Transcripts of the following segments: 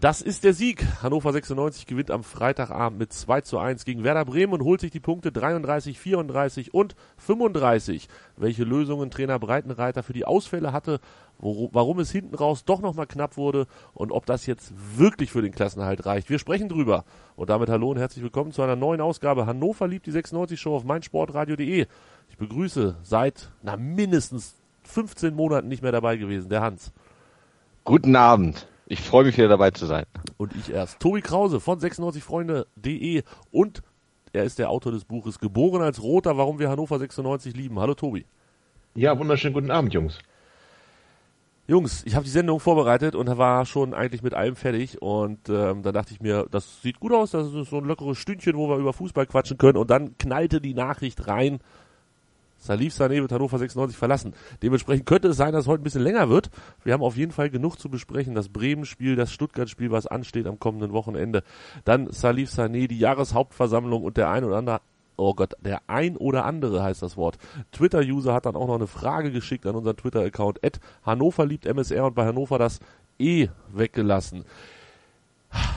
Das ist der Sieg. Hannover 96 gewinnt am Freitagabend mit 2 zu 1 gegen Werder Bremen und holt sich die Punkte 33, 34 und 35. Welche Lösungen Trainer Breitenreiter für die Ausfälle hatte, warum es hinten raus doch nochmal knapp wurde und ob das jetzt wirklich für den Klassenhalt reicht. Wir sprechen drüber. Und damit hallo und herzlich willkommen zu einer neuen Ausgabe Hannover liebt die 96 Show auf meinsportradio.de. Ich begrüße seit, na, mindestens 15 Monaten nicht mehr dabei gewesen, der Hans. Guten Abend. Ich freue mich wieder dabei zu sein. Und ich erst. Tobi Krause von 96freunde.de und er ist der Autor des Buches Geboren als Roter, warum wir Hannover 96 lieben. Hallo Tobi. Ja, wunderschönen guten Abend, Jungs. Jungs, ich habe die Sendung vorbereitet und war schon eigentlich mit allem fertig und ähm, dann dachte ich mir, das sieht gut aus, das ist so ein lockeres Stündchen, wo wir über Fußball quatschen können und dann knallte die Nachricht rein, Salif Sané wird Hannover 96 verlassen. Dementsprechend könnte es sein, dass es heute ein bisschen länger wird. Wir haben auf jeden Fall genug zu besprechen. Das Bremen-Spiel, das Stuttgart-Spiel, was ansteht am kommenden Wochenende. Dann Salif Sané, die Jahreshauptversammlung und der ein oder andere oh Gott, der ein oder andere heißt das Wort. Twitter-User hat dann auch noch eine Frage geschickt an unseren Twitter-Account. Ed Hannover liebt MSR und bei Hannover das E weggelassen.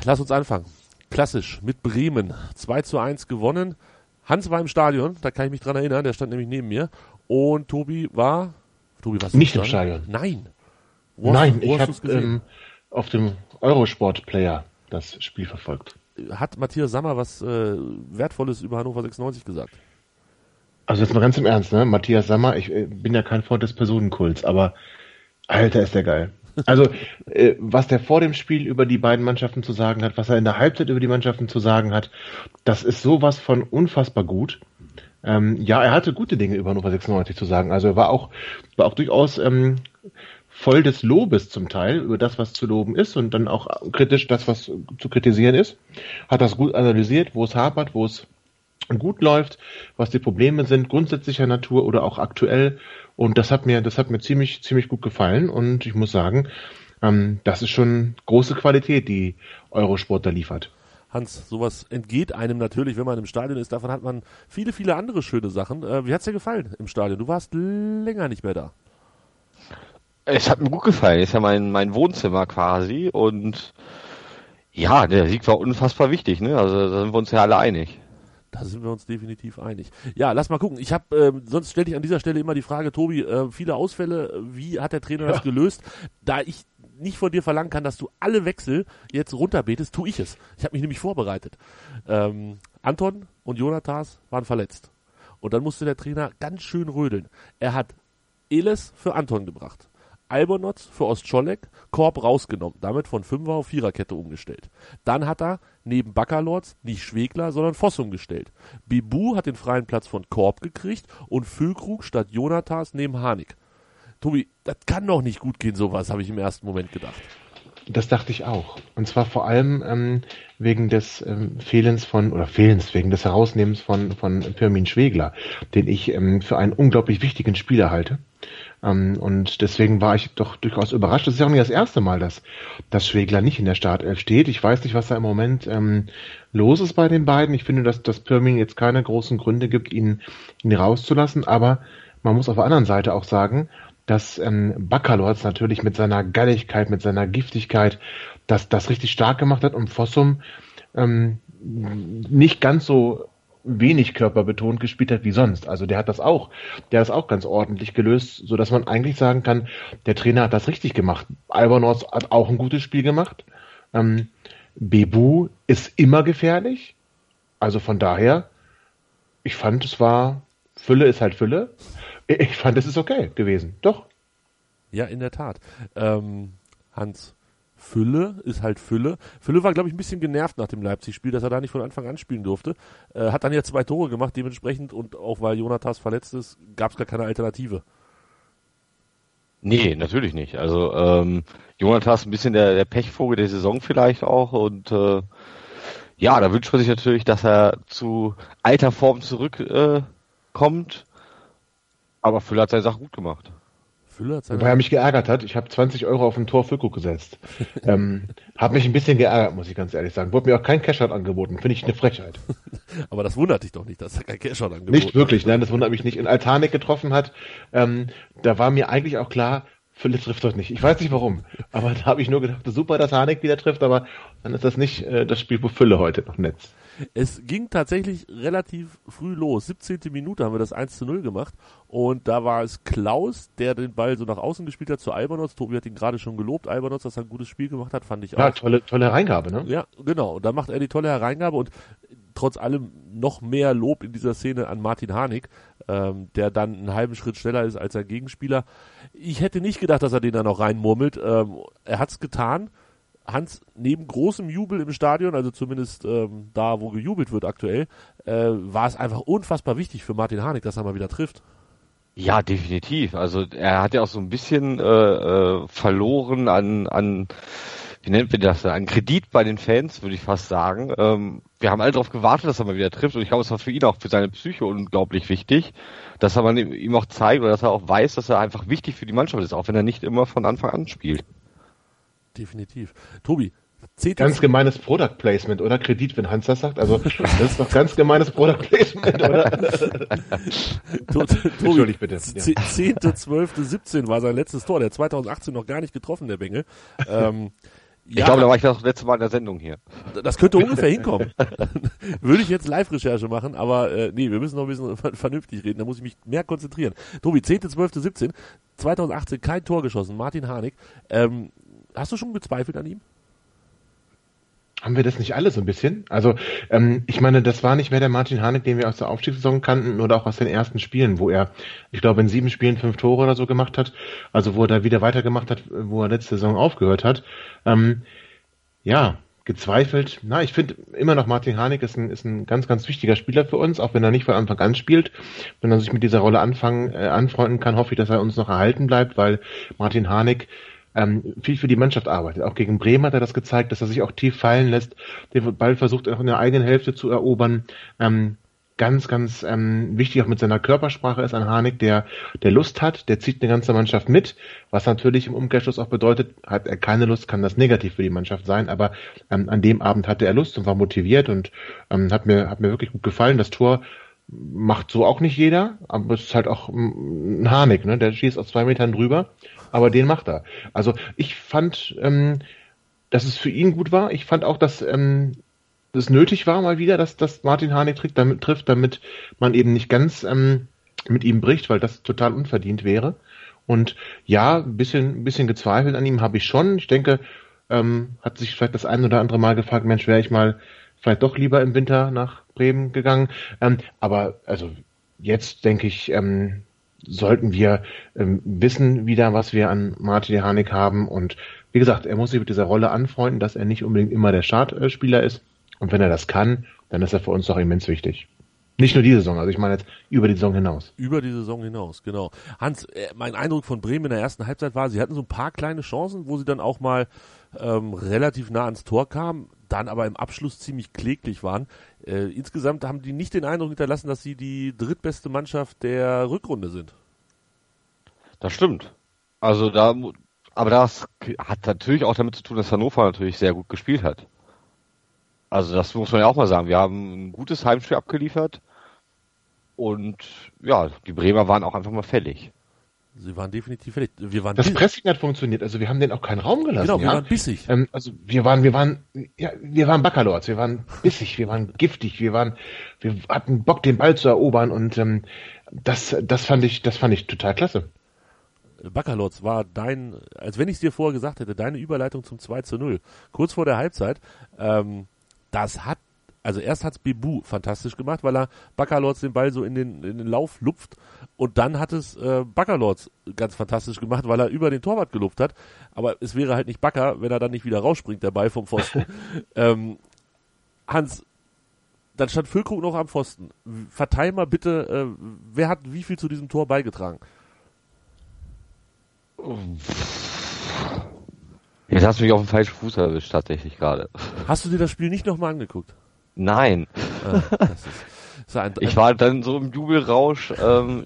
Lass uns anfangen. Klassisch mit Bremen. 2 zu 1 gewonnen. Hans war im Stadion, da kann ich mich dran erinnern, der stand nämlich neben mir. Und Tobi war. Tobi, was Nicht im Stadion. Nein. Wo Nein, hast, ich habe ähm, auf dem Eurosport-Player das Spiel verfolgt. Hat Matthias Sammer was äh, Wertvolles über Hannover 96 gesagt? Also jetzt mal ganz im Ernst, ne? Matthias Sammer, ich äh, bin ja kein Freund des Personenkults, aber Alter, ist der geil. Also, äh, was der vor dem Spiel über die beiden Mannschaften zu sagen hat, was er in der Halbzeit über die Mannschaften zu sagen hat, das ist sowas von unfassbar gut. Ähm, ja, er hatte gute Dinge über Hannover 96 zu sagen. Also er war auch, war auch durchaus ähm, voll des Lobes zum Teil über das, was zu loben ist und dann auch kritisch das, was zu kritisieren ist. Hat das gut analysiert, wo es hapert, wo es gut läuft, was die Probleme sind, grundsätzlicher Natur oder auch aktuell und das hat mir, das hat mir ziemlich, ziemlich gut gefallen. Und ich muss sagen, ähm, das ist schon große Qualität, die Eurosport da liefert. Hans, sowas entgeht einem natürlich, wenn man im Stadion ist. Davon hat man viele, viele andere schöne Sachen. Äh, wie hat's dir gefallen im Stadion? Du warst länger nicht mehr da. Es hat mir gut gefallen. Ist ja mein, mein Wohnzimmer quasi. Und ja, der Sieg war unfassbar wichtig. Ne? Also da sind wir uns ja alle einig. Da sind wir uns definitiv einig. Ja, lass mal gucken. Ich habe, äh, sonst stelle ich an dieser Stelle immer die Frage, Tobi, äh, viele Ausfälle, wie hat der Trainer ja. das gelöst? Da ich nicht von dir verlangen kann, dass du alle Wechsel jetzt runterbetest, tue ich es. Ich habe mich nämlich vorbereitet. Ähm, Anton und Jonathas waren verletzt. Und dann musste der Trainer ganz schön rödeln. Er hat Eles für Anton gebracht. Albonotz für Ostscholek, Korb rausgenommen, damit von Fünfer auf Viererkette umgestellt. Dann hat er neben Baccalords nicht Schwegler, sondern Voss umgestellt. Bibu hat den freien Platz von Korb gekriegt und Füllkrug statt Jonathas neben Harnik. Tobi, das kann doch nicht gut gehen, sowas, habe ich im ersten Moment gedacht. Das dachte ich auch. Und zwar vor allem ähm, wegen des ähm, Fehlens von, oder Fehlens, wegen des Herausnehmens von, von Firmin Schwegler, den ich ähm, für einen unglaublich wichtigen Spieler halte. Ähm, und deswegen war ich doch durchaus überrascht. Das ist ja auch nicht das erste Mal, dass, dass Schwegler nicht in der Startelf steht. Ich weiß nicht, was da im Moment ähm, los ist bei den beiden. Ich finde, dass, dass Pirmin jetzt keine großen Gründe gibt, ihn, ihn rauszulassen. Aber man muss auf der anderen Seite auch sagen, dass ähm, Baccalords natürlich mit seiner Galligkeit, mit seiner Giftigkeit das, das richtig stark gemacht hat und Fossum ähm, nicht ganz so wenig körperbetont gespielt hat wie sonst. Also der hat das auch, der hat das auch ganz ordentlich gelöst, so dass man eigentlich sagen kann, der Trainer hat das richtig gemacht. Albanos hat auch ein gutes Spiel gemacht. Ähm, Bebu ist immer gefährlich. Also von daher, ich fand, es war, Fülle ist halt Fülle. Ich fand, es ist okay gewesen. Doch. Ja, in der Tat. Ähm, Hans, Fülle ist halt Fülle. Fülle war, glaube ich, ein bisschen genervt nach dem Leipzig-Spiel, dass er da nicht von Anfang an spielen durfte. Äh, hat dann ja zwei Tore gemacht, dementsprechend, und auch weil Jonathas verletzt ist, gab es gar keine Alternative. Nee, natürlich nicht. Also ähm, Jonathas ein bisschen der, der Pechvogel der Saison vielleicht auch und äh, Ja, da wünscht man sich natürlich, dass er zu alter Form zurückkommt. Äh, kommt. aber Füller hat seine Sache gut gemacht. Füller hat seine Wobei er mich geärgert hat. Ich habe 20 Euro auf ein Tor Füllkrug gesetzt. ähm, hat mich ein bisschen geärgert, muss ich ganz ehrlich sagen. Wurde mir auch kein Cashout angeboten. Finde ich eine Frechheit. aber das wundert dich doch nicht, dass er kein Cashout angeboten hat. Nicht wirklich, nein, das wundert mich nicht. In Altanik getroffen hat, ähm, da war mir eigentlich auch klar, Fülle trifft doch nicht. Ich weiß nicht warum. Aber da habe ich nur gedacht, super, dass Hanek wieder trifft, aber dann ist das nicht äh, das Spiel, wo Fülle heute noch netzt. Es ging tatsächlich relativ früh los. 17. Minute haben wir das 1 zu 0 gemacht. Und da war es Klaus, der den Ball so nach außen gespielt hat zu Albanotz. Tobi hat ihn gerade schon gelobt. Albanotz, dass er ein gutes Spiel gemacht hat, fand ich auch. Ja, tolle, tolle Hereingabe, ne? Ja, genau. Und da macht er die tolle Hereingabe und trotz allem noch mehr Lob in dieser Szene an Martin Harnik, ähm, der dann einen halben Schritt schneller ist als sein Gegenspieler. Ich hätte nicht gedacht, dass er den da noch reinmurmelt. Ähm, er hat's getan. Hans, neben großem Jubel im Stadion, also zumindest ähm, da, wo gejubelt wird aktuell, äh, war es einfach unfassbar wichtig für Martin Harnik, dass er mal wieder trifft. Ja, definitiv. Also er hat ja auch so ein bisschen äh, äh, verloren an, an wie nennt man das, an Kredit bei den Fans, würde ich fast sagen. Ähm, wir haben alle darauf gewartet, dass er mal wieder trifft und ich glaube, es war für ihn auch für seine Psyche unglaublich wichtig, dass er man ihm auch zeigt oder dass er auch weiß, dass er einfach wichtig für die Mannschaft ist, auch wenn er nicht immer von Anfang an spielt. Definitiv. Tobi, Ganz gemeines Product Placement, oder? Kredit, wenn Hans das sagt. Also, das ist doch ganz gemeines Product Placement, oder? Entschuldigt bitte. 10.12.17 war sein letztes Tor. Der 2018 noch gar nicht getroffen, der Bengel. Ähm, ich ja, glaube, da war ich das letzte Mal in der Sendung hier. Das könnte ungefähr hinkommen. Würde ich jetzt Live-Recherche machen, aber äh, nee, wir müssen noch ein bisschen vernünftig reden, da muss ich mich mehr konzentrieren. Tobi, 10.12.17, 2018 kein Tor geschossen, Martin Harnik. Ähm, hast du schon gezweifelt an ihm? Haben wir das nicht alle so ein bisschen? Also, ähm, ich meine, das war nicht mehr der Martin Harnik, den wir aus der Aufstiegssaison kannten oder auch aus den ersten Spielen, wo er, ich glaube, in sieben Spielen fünf Tore oder so gemacht hat. Also, wo er da wieder weitergemacht hat, wo er letzte Saison aufgehört hat. Ähm, ja, gezweifelt. Na, ich finde immer noch Martin Harnik ist ein, ist ein ganz, ganz wichtiger Spieler für uns, auch wenn er nicht von Anfang an spielt. Wenn er sich mit dieser Rolle anfangen, äh, anfreunden kann, hoffe ich, dass er uns noch erhalten bleibt, weil Martin Harnik ähm, viel für die Mannschaft arbeitet. Auch gegen Bremen hat er das gezeigt, dass er sich auch tief fallen lässt, den Ball versucht auch in der eigenen Hälfte zu erobern. Ähm, ganz, ganz ähm, wichtig auch mit seiner Körpersprache ist ein Harnik, der, der Lust hat, der zieht eine ganze Mannschaft mit, was natürlich im Umkehrschluss auch bedeutet, hat er keine Lust, kann das negativ für die Mannschaft sein, aber ähm, an dem Abend hatte er Lust und war motiviert und ähm, hat mir, hat mir wirklich gut gefallen. Das Tor macht so auch nicht jeder, aber es ist halt auch ein Harnik, ne? Der schießt aus zwei Metern drüber aber den macht er. Also ich fand, ähm, dass es für ihn gut war. Ich fand auch, dass ähm, es nötig war mal wieder, dass, dass Martin Harnik damit, trifft, damit man eben nicht ganz ähm, mit ihm bricht, weil das total unverdient wäre. Und ja, ein bisschen, ein bisschen gezweifelt an ihm habe ich schon. Ich denke, ähm, hat sich vielleicht das ein oder andere Mal gefragt, Mensch, wäre ich mal vielleicht doch lieber im Winter nach Bremen gegangen. Ähm, aber also jetzt denke ich, ähm, sollten wir ähm, wissen wieder, was wir an Martin Hanik haben. Und wie gesagt, er muss sich mit dieser Rolle anfreunden, dass er nicht unbedingt immer der Startspieler ist. Und wenn er das kann, dann ist er für uns doch immens wichtig. Nicht nur diese Saison, also ich meine jetzt über die Saison hinaus. Über die Saison hinaus, genau. Hans, äh, mein Eindruck von Bremen in der ersten Halbzeit war, sie hatten so ein paar kleine Chancen, wo sie dann auch mal ähm, relativ nah ans Tor kamen, dann aber im Abschluss ziemlich kläglich waren. Äh, insgesamt haben die nicht den Eindruck hinterlassen, dass sie die drittbeste Mannschaft der Rückrunde sind. Das stimmt. Also da, aber das hat natürlich auch damit zu tun, dass Hannover natürlich sehr gut gespielt hat. Also das muss man ja auch mal sagen. Wir haben ein gutes Heimspiel abgeliefert und ja, die Bremer waren auch einfach mal fällig. Sie waren definitiv fertig. Wir waren das Pressing hat funktioniert, also wir haben denen auch keinen Raum gelassen. Genau, wir ja? waren bissig. Ähm, also wir waren, wir waren, ja, wir waren Baccalords, wir waren bissig, wir waren giftig, wir waren, wir hatten Bock, den Ball zu erobern und ähm, das, das fand ich, das fand ich total klasse. Baccalords war dein, als wenn ich es dir vorher gesagt hätte, deine Überleitung zum 2 zu 0. Kurz vor der Halbzeit, ähm, das hat also erst hat's Bebu fantastisch gemacht, weil er Baccalords den Ball so in den, in den Lauf lupft und dann hat es äh, Baccalords ganz fantastisch gemacht, weil er über den Torwart gelupft hat. Aber es wäre halt nicht Backer, wenn er dann nicht wieder rausspringt, der Ball vom Pfosten. ähm, Hans, dann stand Füllkrug noch am Pfosten. Verteil mal bitte, äh, wer hat wie viel zu diesem Tor beigetragen? Jetzt hast du mich auf den falschen Fuß erwischt, tatsächlich gerade. Hast du dir das Spiel nicht nochmal angeguckt? Nein. Ah, das ist, ist ein, Ich war dann so im Jubelrausch, ähm,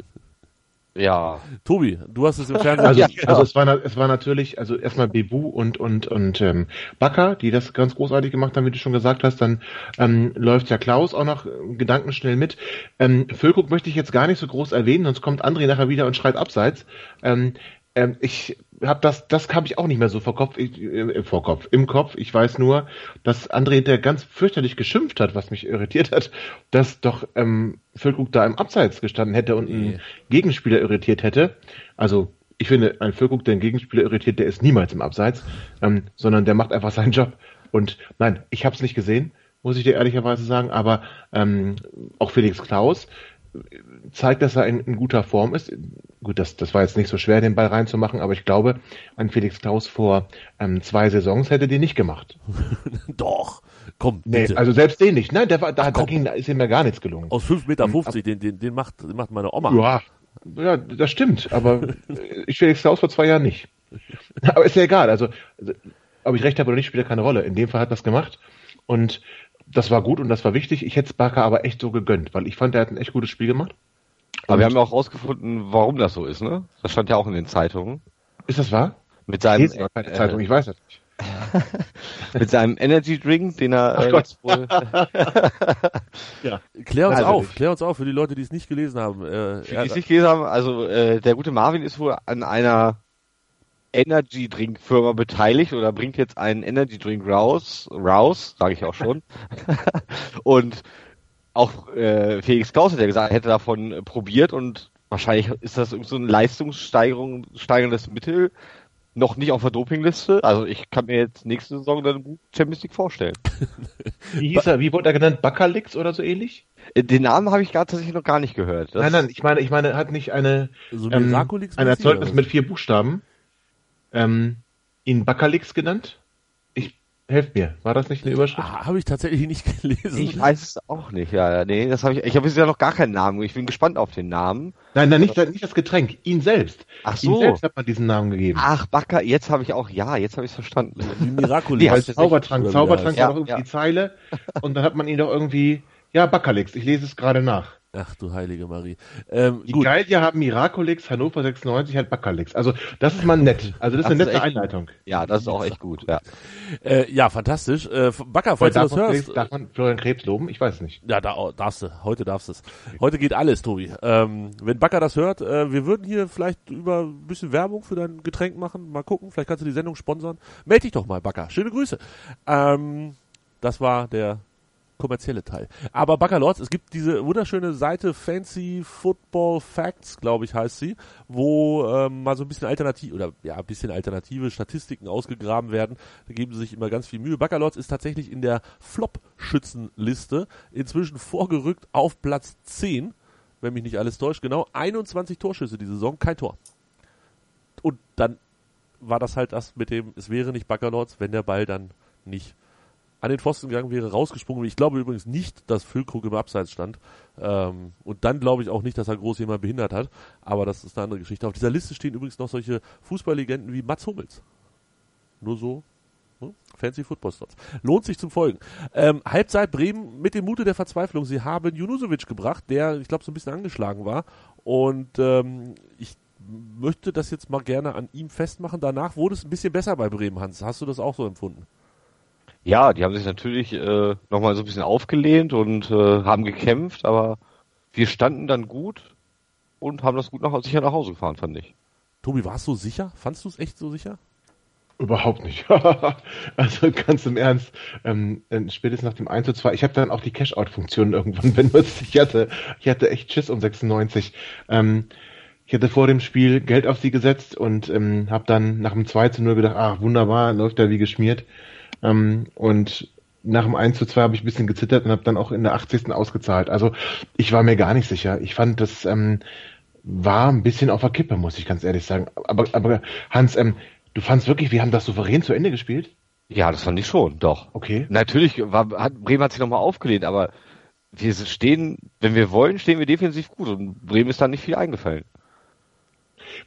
ja. Tobi, du hast es im Fernsehen Also, Ja, also es, war, es war natürlich, also erstmal Bebu und und und ähm, Bakker, die das ganz großartig gemacht haben, wie du schon gesagt hast. Dann ähm, läuft ja Klaus auch noch äh, gedankenschnell mit. Ähm, Füllkrug möchte ich jetzt gar nicht so groß erwähnen, sonst kommt André nachher wieder und schreit abseits. Ähm, ähm, ich habe das, das habe ich auch nicht mehr so vor Kopf, ich, äh, vor Kopf, im Kopf. Ich weiß nur, dass André der ganz fürchterlich geschimpft hat, was mich irritiert hat, dass doch ähm, Füllkrug da im Abseits gestanden hätte und einen Gegenspieler irritiert hätte. Also ich finde, ein Füllkrug, der einen Gegenspieler irritiert, der ist niemals im Abseits, ähm, sondern der macht einfach seinen Job. Und nein, ich habe es nicht gesehen, muss ich dir ehrlicherweise sagen, aber ähm, auch Felix Klaus äh, zeigt, dass er in, in guter Form ist. Gut, das, das war jetzt nicht so schwer, den Ball reinzumachen, aber ich glaube, ein Felix Klaus vor ähm, zwei Saisons hätte den nicht gemacht. Doch, komm, Nee, bitte. also selbst den nicht. Nein, der war, da, da, komm. ging, da ist ihm ja gar nichts gelungen. Aus 5,50 Meter, den, den, den, macht, den macht meine Oma. Ja, ja, das stimmt, aber ich Felix Klaus vor zwei Jahren nicht. Aber ist ja egal, also also, ob ich recht habe oder nicht, spielt ja keine Rolle. In dem Fall hat das gemacht und das war gut und das war wichtig. Ich hätte es Barker aber echt so gegönnt, weil ich fand, er hat ein echt gutes Spiel gemacht. Aber Und- wir haben ja auch rausgefunden, warum das so ist, ne? Das stand ja auch in den Zeitungen. Ist das wahr? Mit seinem, ja keine Zeitung, ich weiß das nicht. mit seinem Energy Drink, den er Ach äh, Gott. wohl, Klär uns Also auf, nicht. klär uns auf für die Leute, die es nicht gelesen haben. Äh, für die es nicht gelesen haben, also äh, der gute Marvin ist wohl an einer Energy Drink Firma beteiligt oder bringt jetzt einen Energy Drink raus, raus, sage ich auch schon. und auch äh, Felix Klaus hat ja gesagt, er hätte davon äh, probiert und wahrscheinlich ist das so ein Leistungssteigerung steigerndes Mittel, noch nicht auf der Dopingliste. Also ich kann mir jetzt nächste Saison dann Champions League vorstellen. Wie hieß er, wie wurde er genannt? Bakalix oder so ähnlich? Äh, Den Namen habe ich gerade tatsächlich noch gar nicht gehört. Das- nein, nein, ich meine, ich meine, hat nicht eine, so ähm, ein Erzeugnis mit vier Buchstaben ähm, ihn Bakalix genannt? Ich, helft mir, war das nicht eine Überschrift? Ah, habe ich tatsächlich nicht gelesen. Ich weiß es auch nicht, ja, ja, nee, das habe ich, ich habe jetzt ja noch gar keinen Namen. Ich bin gespannt auf den Namen. Nein, nein, nicht, nicht das Getränk, ihn selbst. Ach so. selbst hat man diesen Namen gegeben. Ach, Backer, jetzt habe ich auch, ja, jetzt habe ich es verstanden. Wie Miraculix. Nee, heißt Zaubertrank, Zaubertrank war heißt. doch irgendwie Ja, die ja. Zeile und dann hat man ihn doch irgendwie, ja, Bakalix, ich lese es gerade nach. Ach du heilige Marie. Ähm, Die gut, Geilier haben Miraculix, Hannover 96 hat Bakalix. Also das ist mal nett. Also das ist Das eine ist nette echt Einleitung. Ja, das ist auch echt gut, ja. äh, ja, fantastisch. Äh, Backer, Weil falls du darf, das man, hörst. darf man Florian Krebs loben? Ich weiß es nicht. Ja, da darfst du. Heute darfst du es. Heute geht alles, Tobi. Ähm, wenn Backer das hört, äh, wir würden hier vielleicht über ein bisschen Werbung für dein Getränk machen. Mal gucken, vielleicht kannst du die Sendung sponsern. Meld dich doch mal, Backer. Schöne Grüße. Ähm, das war der kommerzielle Teil. Aber Backer Lords, es gibt diese wunderschöne Seite Fancy Football Facts, glaube ich, heißt sie, wo ähm, mal so ein bisschen alternativ oder ja, ein bisschen alternative Statistiken ausgegraben werden. Da geben sie sich immer ganz viel Mühe. Backer Lords ist tatsächlich in der Flop-Schützenliste inzwischen vorgerückt auf Platz 10, wenn mich nicht alles täuscht. Genau, 21 Torschüsse die Saison, kein Tor. Und dann war das halt das mit dem, es wäre nicht Backerlords, wenn der Ball dann nicht an den Pfosten gegangen wäre, rausgesprungen. Ich glaube übrigens nicht, dass Füllkrug im Abseits stand. Ähm, und dann glaube ich auch nicht, dass er groß jemand behindert hat. Aber das ist eine andere Geschichte. Auf dieser Liste stehen übrigens noch solche Fußballlegenden wie Mats Hummels. Nur so. ne? Fancy Football Stars. Lohnt sich zum Folgen. Ähm, Halbzeit Bremen mit dem Mute der Verzweiflung. Sie haben Junusovic gebracht, der, ich glaube, so ein bisschen angeschlagen war. Und ähm, ich möchte das jetzt mal gerne an ihm festmachen. Danach wurde es ein bisschen besser bei Bremen, Hans. Hast du das auch so empfunden? Ja, die haben sich natürlich äh, nochmal so ein bisschen aufgelehnt und äh, haben gekämpft, aber wir standen dann gut und haben das gut nach, sicher nach Hause gefahren, fand ich. Tobi, warst du sicher? Fandst du es echt so sicher? Überhaupt nicht. also ganz im Ernst, ähm, äh, spätestens nach dem 1 zu 2, ich habe dann auch die Cash-Out-Funktion irgendwann benutzt. Ich hatte, ich hatte echt Schiss um 96. Ähm, ich hatte vor dem Spiel Geld auf sie gesetzt und ähm, habe dann nach dem 2 zu 0 gedacht, ach wunderbar, läuft ja wie geschmiert. Ähm, und nach dem 1 zu 2 habe ich ein bisschen gezittert und habe dann auch in der 80. ausgezahlt. Also ich war mir gar nicht sicher. Ich fand, das ähm, war ein bisschen auf der Kippe, muss ich ganz ehrlich sagen. Aber, aber Hans, ähm, du fandst wirklich, wir haben das souverän zu Ende gespielt? Ja, das fand ich schon, doch. Okay. Natürlich war, hat, Bremen hat sich nochmal aufgelehnt, aber wir stehen, wenn wir wollen, stehen wir defensiv gut und Bremen ist da nicht viel eingefallen.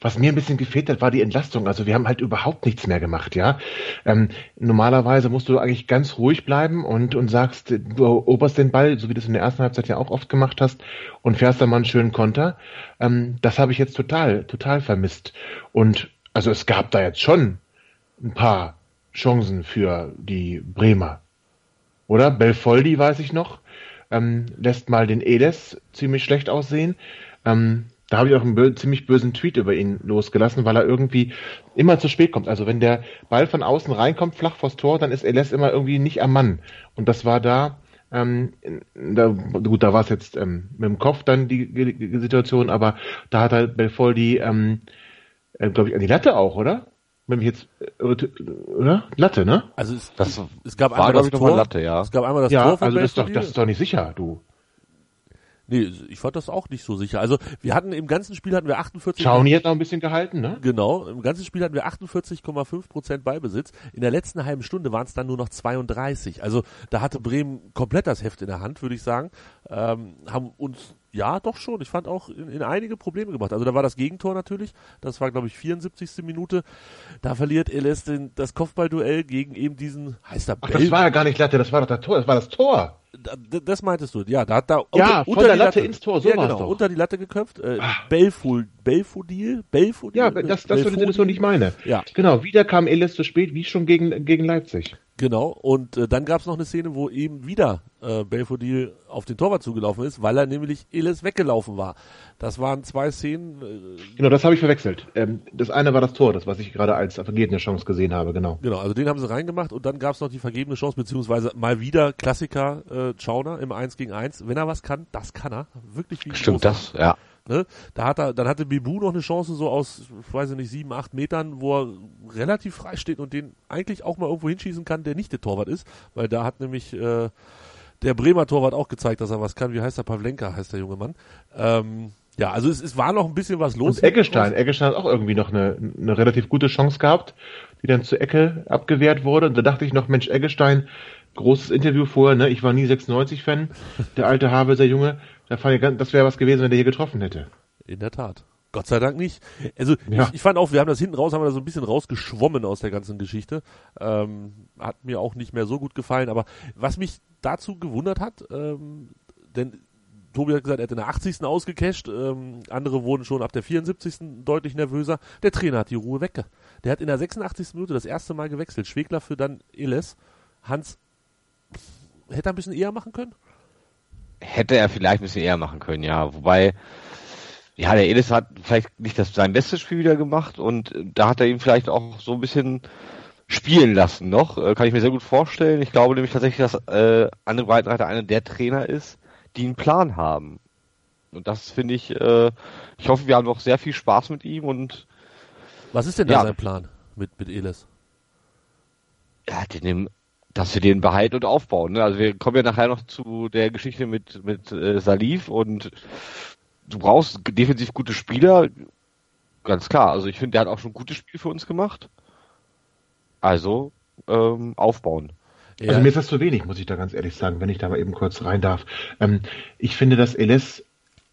Was mir ein bisschen gefehlt hat, war die Entlastung. Also wir haben halt überhaupt nichts mehr gemacht, ja. Ähm, normalerweise musst du eigentlich ganz ruhig bleiben und, und sagst, du oberst den Ball, so wie du es in der ersten Halbzeit ja auch oft gemacht hast, und fährst dann mal einen schönen Konter. Ähm, das habe ich jetzt total, total vermisst. Und also es gab da jetzt schon ein paar Chancen für die Bremer. Oder? Belfoldi weiß ich noch. Ähm, lässt mal den Edes ziemlich schlecht aussehen. Ähm, da habe ich auch einen bö ziemlich bösen Tweet über ihn losgelassen, weil er irgendwie immer zu spät kommt. Also wenn der Ball von außen reinkommt, flach vors Tor, dann ist Eles immer irgendwie nicht am Mann. Und das war da, ähm, da gut, da war es jetzt ähm, mit dem Kopf dann die, die, Situation, aber da hat halt Belfoldi, ähm, äh, glaube ich, an die Latte auch, oder? wenn mich jetzt, äh, oder? Latte, ne? Also es, das es gab war, einmal das Tor. Latte, ja. Es gab einmal das ja, Tor von also das ist, doch, das ist doch nicht sicher, du. Nee, ich fand das auch nicht so sicher. Also wir hatten im ganzen Spiel hatten wir 48. Schauni hat noch ein bisschen gehalten, ne? Genau, im ganzen Spiel hatten wir 48,5 Prozent Beibesitz. In der letzten halben Stunde waren es dann nur noch 32. Also da hatte Bremen komplett das Heft in der Hand, würde ich sagen. Ähm, haben uns ja, doch schon. Ich fand auch in, in einige Probleme gebracht. Also da war das Gegentor natürlich. Das war, glaube ich, 74. Minute. Da verliert Eles den, das Kopfballduell gegen eben diesen, heißt er Ach, das war ja gar nicht Latte, das war doch das Tor, das war das Tor. Da- Das meintest du, ja, da hat da Ja, von der die Latte ins Tor, so ja, genau, doch. unter die Latte geköpft. Äh, Belful, Belfodil, Belfodil. Ja, das, das Situation, die ich meine. Ja. Genau, wieder kam Elis zu spät, wie schon gegen, gegen Leipzig. Genau, und äh, dann gab es noch eine Szene, wo eben wieder äh, Belfodil auf den Torwart zugelaufen ist, weil er nämlich Elis weggelaufen war. Das waren zwei Szenen, äh, Genau, das habe ich verwechselt. Ähm, das eine war das Tor, das, was ich gerade als vergebene Chance gesehen habe, genau. genau, also den haben sie reingemacht und dann gab es noch die vergebene Chance, beziehungsweise mal wieder Klassiker äh, Chauner im 1 gegen 1. Wenn er was kann, das kann er. Wirklich wie Stimmt das, ja. Ne? Da hat er, dann hatte Bibu noch eine Chance so aus, ich weiß nicht, sieben, acht Metern, wo er relativ frei steht und den eigentlich auch mal irgendwo hinschießen kann, der nicht der Torwart ist, weil da hat nämlich äh, der Bremer Torwart auch gezeigt, dass er was kann. Wie heißt der? Pavlenka heißt der junge Mann. Ähm, ja, also es, es war noch ein bisschen was los. Und Eggestein, Eggestein hat auch irgendwie noch eine, eine relativ gute Chance gehabt, die dann zur Ecke abgewehrt wurde. Und da dachte ich noch, Mensch, Eggestein, großes Interview vorher, ne? Ich war nie 96-Fan, der alte Havelser Junge. Das wäre was gewesen, wenn der hier getroffen hätte. In der Tat. Gott sei Dank nicht. Also Ja. ich, ich fand auch, wir haben das hinten raus, haben wir da so ein bisschen rausgeschwommen aus der ganzen Geschichte. Ähm, hat mir auch nicht mehr so gut gefallen. Aber was mich dazu gewundert hat, ähm, denn Tobi hat gesagt, er hat in der 80. ausgecasht, ähm, andere wurden schon ab der 74. deutlich nervöser. Der Trainer hat die Ruhe weg. Der hat in der 86. Minute das erste Mal gewechselt. Schwegler für dann Eles. Hans hätte er ein bisschen eher machen können? Hätte er vielleicht ein bisschen eher machen können, ja. Wobei, ja, der Elis hat vielleicht nicht das, sein bestes Spiel wieder gemacht und äh, da hat er ihn vielleicht auch so ein bisschen spielen lassen noch. Äh, kann ich mir sehr gut vorstellen. Ich glaube nämlich tatsächlich, dass äh, André Breitenreiter einer der Trainer ist, die einen Plan haben. Und das finde ich, äh, ich hoffe, wir haben noch sehr viel Spaß mit ihm und Was ist denn da Ja. sein Plan mit, mit Eles? ja, den, dem- dass wir den behalten und aufbauen. Ne? Also wir kommen ja nachher noch zu der Geschichte mit, mit äh, Salif und du brauchst defensiv gute Spieler, ganz klar. Also ich finde, der hat auch schon ein gutes Spiel für uns gemacht. Also ähm, aufbauen. Also mir ist das zu wenig, muss ich da ganz ehrlich sagen, wenn ich da mal eben kurz rein darf. Ähm, ich finde, dass Eles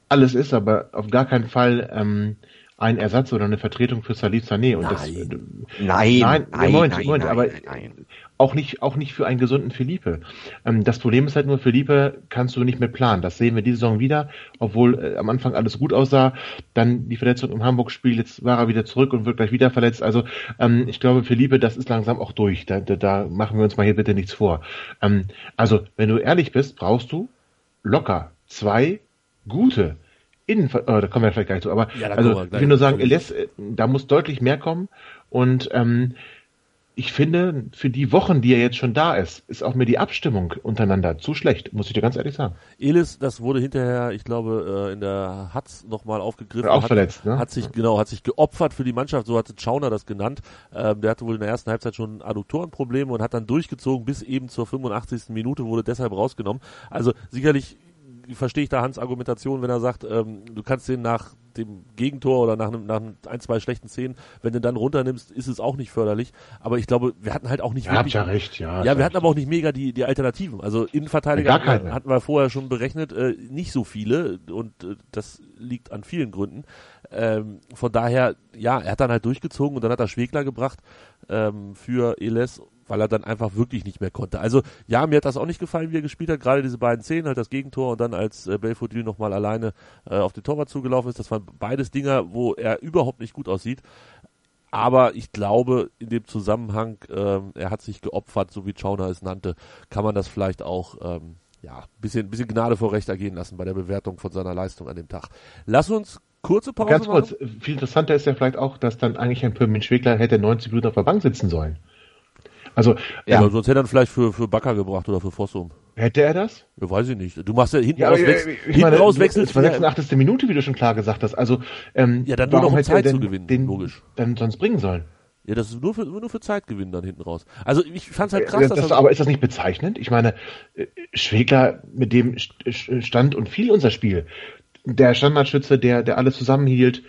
alles ist, aber auf gar keinen Fall ähm, ein Ersatz oder eine Vertretung für Salif Sané. Und das, Nein. äh, Nein, Nein, nein, Moment, nein, Moment, nein, aber nein, nein. auch nicht, auch nicht für einen gesunden Felipe. Ähm, das Problem ist halt nur, Felipe kannst du nicht mehr planen. Das sehen wir diese Saison wieder, obwohl äh, am Anfang alles gut aussah. Dann die Verletzung im Hamburg-Spiel, jetzt war er wieder zurück und wird gleich wieder verletzt. Also ähm, ich glaube, Felipe, das ist langsam auch durch. Da, da, da machen wir uns mal hier bitte nichts vor. Ähm, also, wenn du ehrlich bist, brauchst du locker zwei gute Innenver oh, da kommen wir vielleicht gleich zu, aber Ja, also ich will nur sagen. Eles, äh, da muss deutlich mehr kommen und ähm, ich finde, für die Wochen, die er jetzt schon da ist, ist auch mir die Abstimmung untereinander zu schlecht, muss ich dir ganz ehrlich sagen. Elis, das wurde hinterher, ich glaube, äh, in der Hatz nochmal aufgegriffen. Auch hat, verletzt, ne? Hat sich, genau, hat sich geopfert für die Mannschaft, so hatte Schauner das genannt. Ähm, der hatte wohl in der ersten Halbzeit schon Adduktorenprobleme und hat dann durchgezogen bis eben zur 85. Minute, wurde deshalb rausgenommen. Also sicherlich verstehe ich da Hans Argumentation, wenn er sagt, ähm, du kannst den nach dem Gegentor oder nach, einem, nach ein, zwei schlechten Szenen, wenn du dann runternimmst, ist es auch nicht förderlich. Aber ich glaube, wir hatten halt auch nicht Ja, habt ja recht, ja. ja, wir hatten aber auch nicht mega die, die Alternativen. Also Innenverteidiger Gar hatten wir, keine. hatten wir vorher schon berechnet, äh, nicht so viele und äh, das liegt an vielen Gründen. Ähm, von daher, ja, er hat dann halt durchgezogen und dann hat er Schwegler gebracht ähm, für Eles, weil er dann einfach wirklich nicht mehr konnte. Also ja, mir hat das auch nicht gefallen, wie er gespielt hat. Gerade diese beiden Szenen, halt das Gegentor und dann als äh, Belfodil nochmal alleine äh, auf den Torwart zugelaufen ist. Das waren beides Dinger, wo er überhaupt nicht gut aussieht. Aber ich glaube, in dem Zusammenhang, ähm, er hat sich geopfert, so wie Chauner es nannte, kann man das vielleicht auch ähm, ja, bisschen, bisschen Gnade vor Recht ergehen lassen bei der Bewertung von seiner Leistung an dem Tag. Lass uns kurze Pause Ganz machen. kurz, viel interessanter ist ja vielleicht auch, dass dann eigentlich ein Pirmin Schwegler hätte 90 Minuten auf der Bank sitzen sollen. Also, Ja, ja, sonst hätte er ihn vielleicht für, für Bakker gebracht oder für Fossum. hätte er das? Ja, weiß ich nicht. Du machst ja hinten Ja, raus, aber, wechs äh, ich hinten meine, raus wechselst es war wieder- 86. Minute, wie du schon klar gesagt hast. Also, ähm, Ja, dann nur noch um Zeit zu gewinnen, den logisch. dann sonst bringen sollen? Ja, das ist nur für, nur für Zeitgewinn dann hinten raus. Also ich fand's halt krass, Äh, dass das, er, aber ist das nicht bezeichnend? Ich meine, äh, Schwegler, mit dem st- st- stand und fiel unser Spiel. Der Standardschütze, der, der alles zusammenhielt.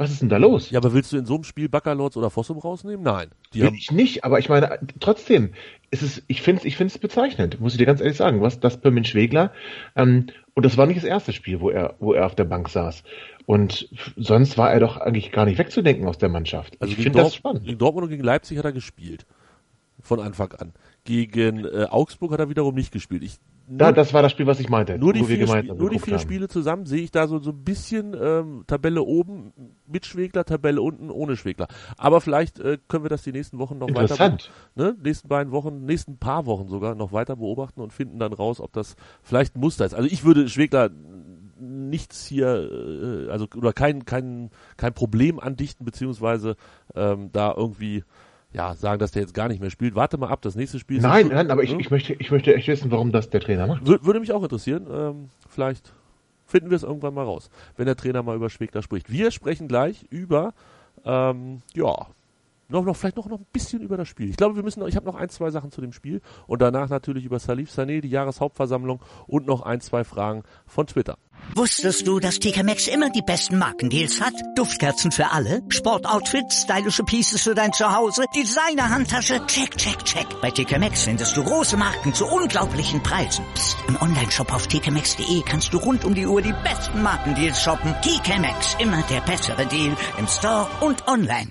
Was ist denn da los? ja, aber willst du in so einem Spiel Baccalords oder Fossum rausnehmen? Nein. Die Will ich nicht, aber ich meine, trotzdem, ist es, ich finde es ich find's bezeichnend, muss ich dir ganz ehrlich sagen, was das Pirmin Schwegler, ähm, und das war nicht das erste Spiel, wo er, wo er auf der Bank saß. Und sonst war er doch eigentlich gar nicht wegzudenken aus der Mannschaft. also ich finde das spannend. gegen Dortmund und gegen Leipzig hat er gespielt. Von Anfang an. Gegen äh, Augsburg hat er wiederum nicht gespielt. Ich, Da, das war das Spiel, was ich meinte. nur die, vier, gemeinsam Spie nur die vier. Spiele zusammen sehe ich da so, so ein bisschen ähm, Tabelle oben mit Schwegler, Tabelle unten ohne Schwegler. Aber vielleicht äh, können wir das die nächsten Wochen noch weiter Interessant. ne, nächsten beiden Wochen, nächsten paar Wochen sogar noch weiter beobachten und finden dann raus, ob das vielleicht ein Muster ist. Also ich würde Schwegler nichts hier, äh, also oder kein, kein, kein Problem andichten, beziehungsweise ähm, da irgendwie ja, sagen, dass der jetzt gar nicht mehr spielt. Warte mal ab, das nächste Spiel ist Nein, in- nein, aber ich, ne? ich, möchte, ich möchte echt wissen, warum das der Trainer macht. Wür- Würde mich auch interessieren. Ähm, vielleicht finden wir es irgendwann mal raus, wenn der Trainer mal über Schwegler spricht. Wir sprechen gleich über, ähm, ja, noch, noch, vielleicht noch, noch ein bisschen über das Spiel. Ich glaube, wir müssen noch, ich habe noch ein, zwei Sachen zu dem Spiel und danach natürlich über Salif Sané, die Jahreshauptversammlung und noch ein, zwei Fragen von Twitter. Wusstest du, dass TK Maxx immer die besten Markendeals hat? Duftkerzen für alle, Sportoutfits, stylische Pieces für dein Zuhause, Designer-Handtasche, check, check, check. Bei TK Maxx findest du große Marken zu unglaublichen Preisen. Psst. im Onlineshop auf tkmaxx.de kannst du rund um die Uhr die besten Markendeals shoppen. TK Maxx, immer der bessere Deal im Store und online.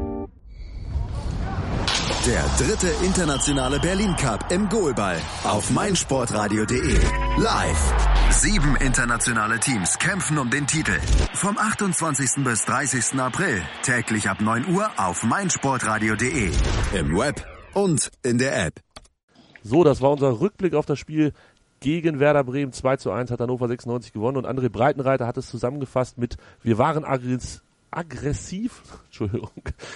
Der dritte internationale Berlin Cup im Goalball auf meinsportradio.de. Live. Sieben internationale Teams kämpfen um den Titel. Vom 28. bis 30. April täglich ab 9 Uhr auf meinsportradio.de. Im Web und in der App. So, das war unser Rückblick auf das Spiel gegen Werder Bremen. 2 zu 1 hat Hannover 96 gewonnen und André Breitenreiter hat es zusammengefasst mit Wir waren aggressiv. Aggressiv, Entschuldigung,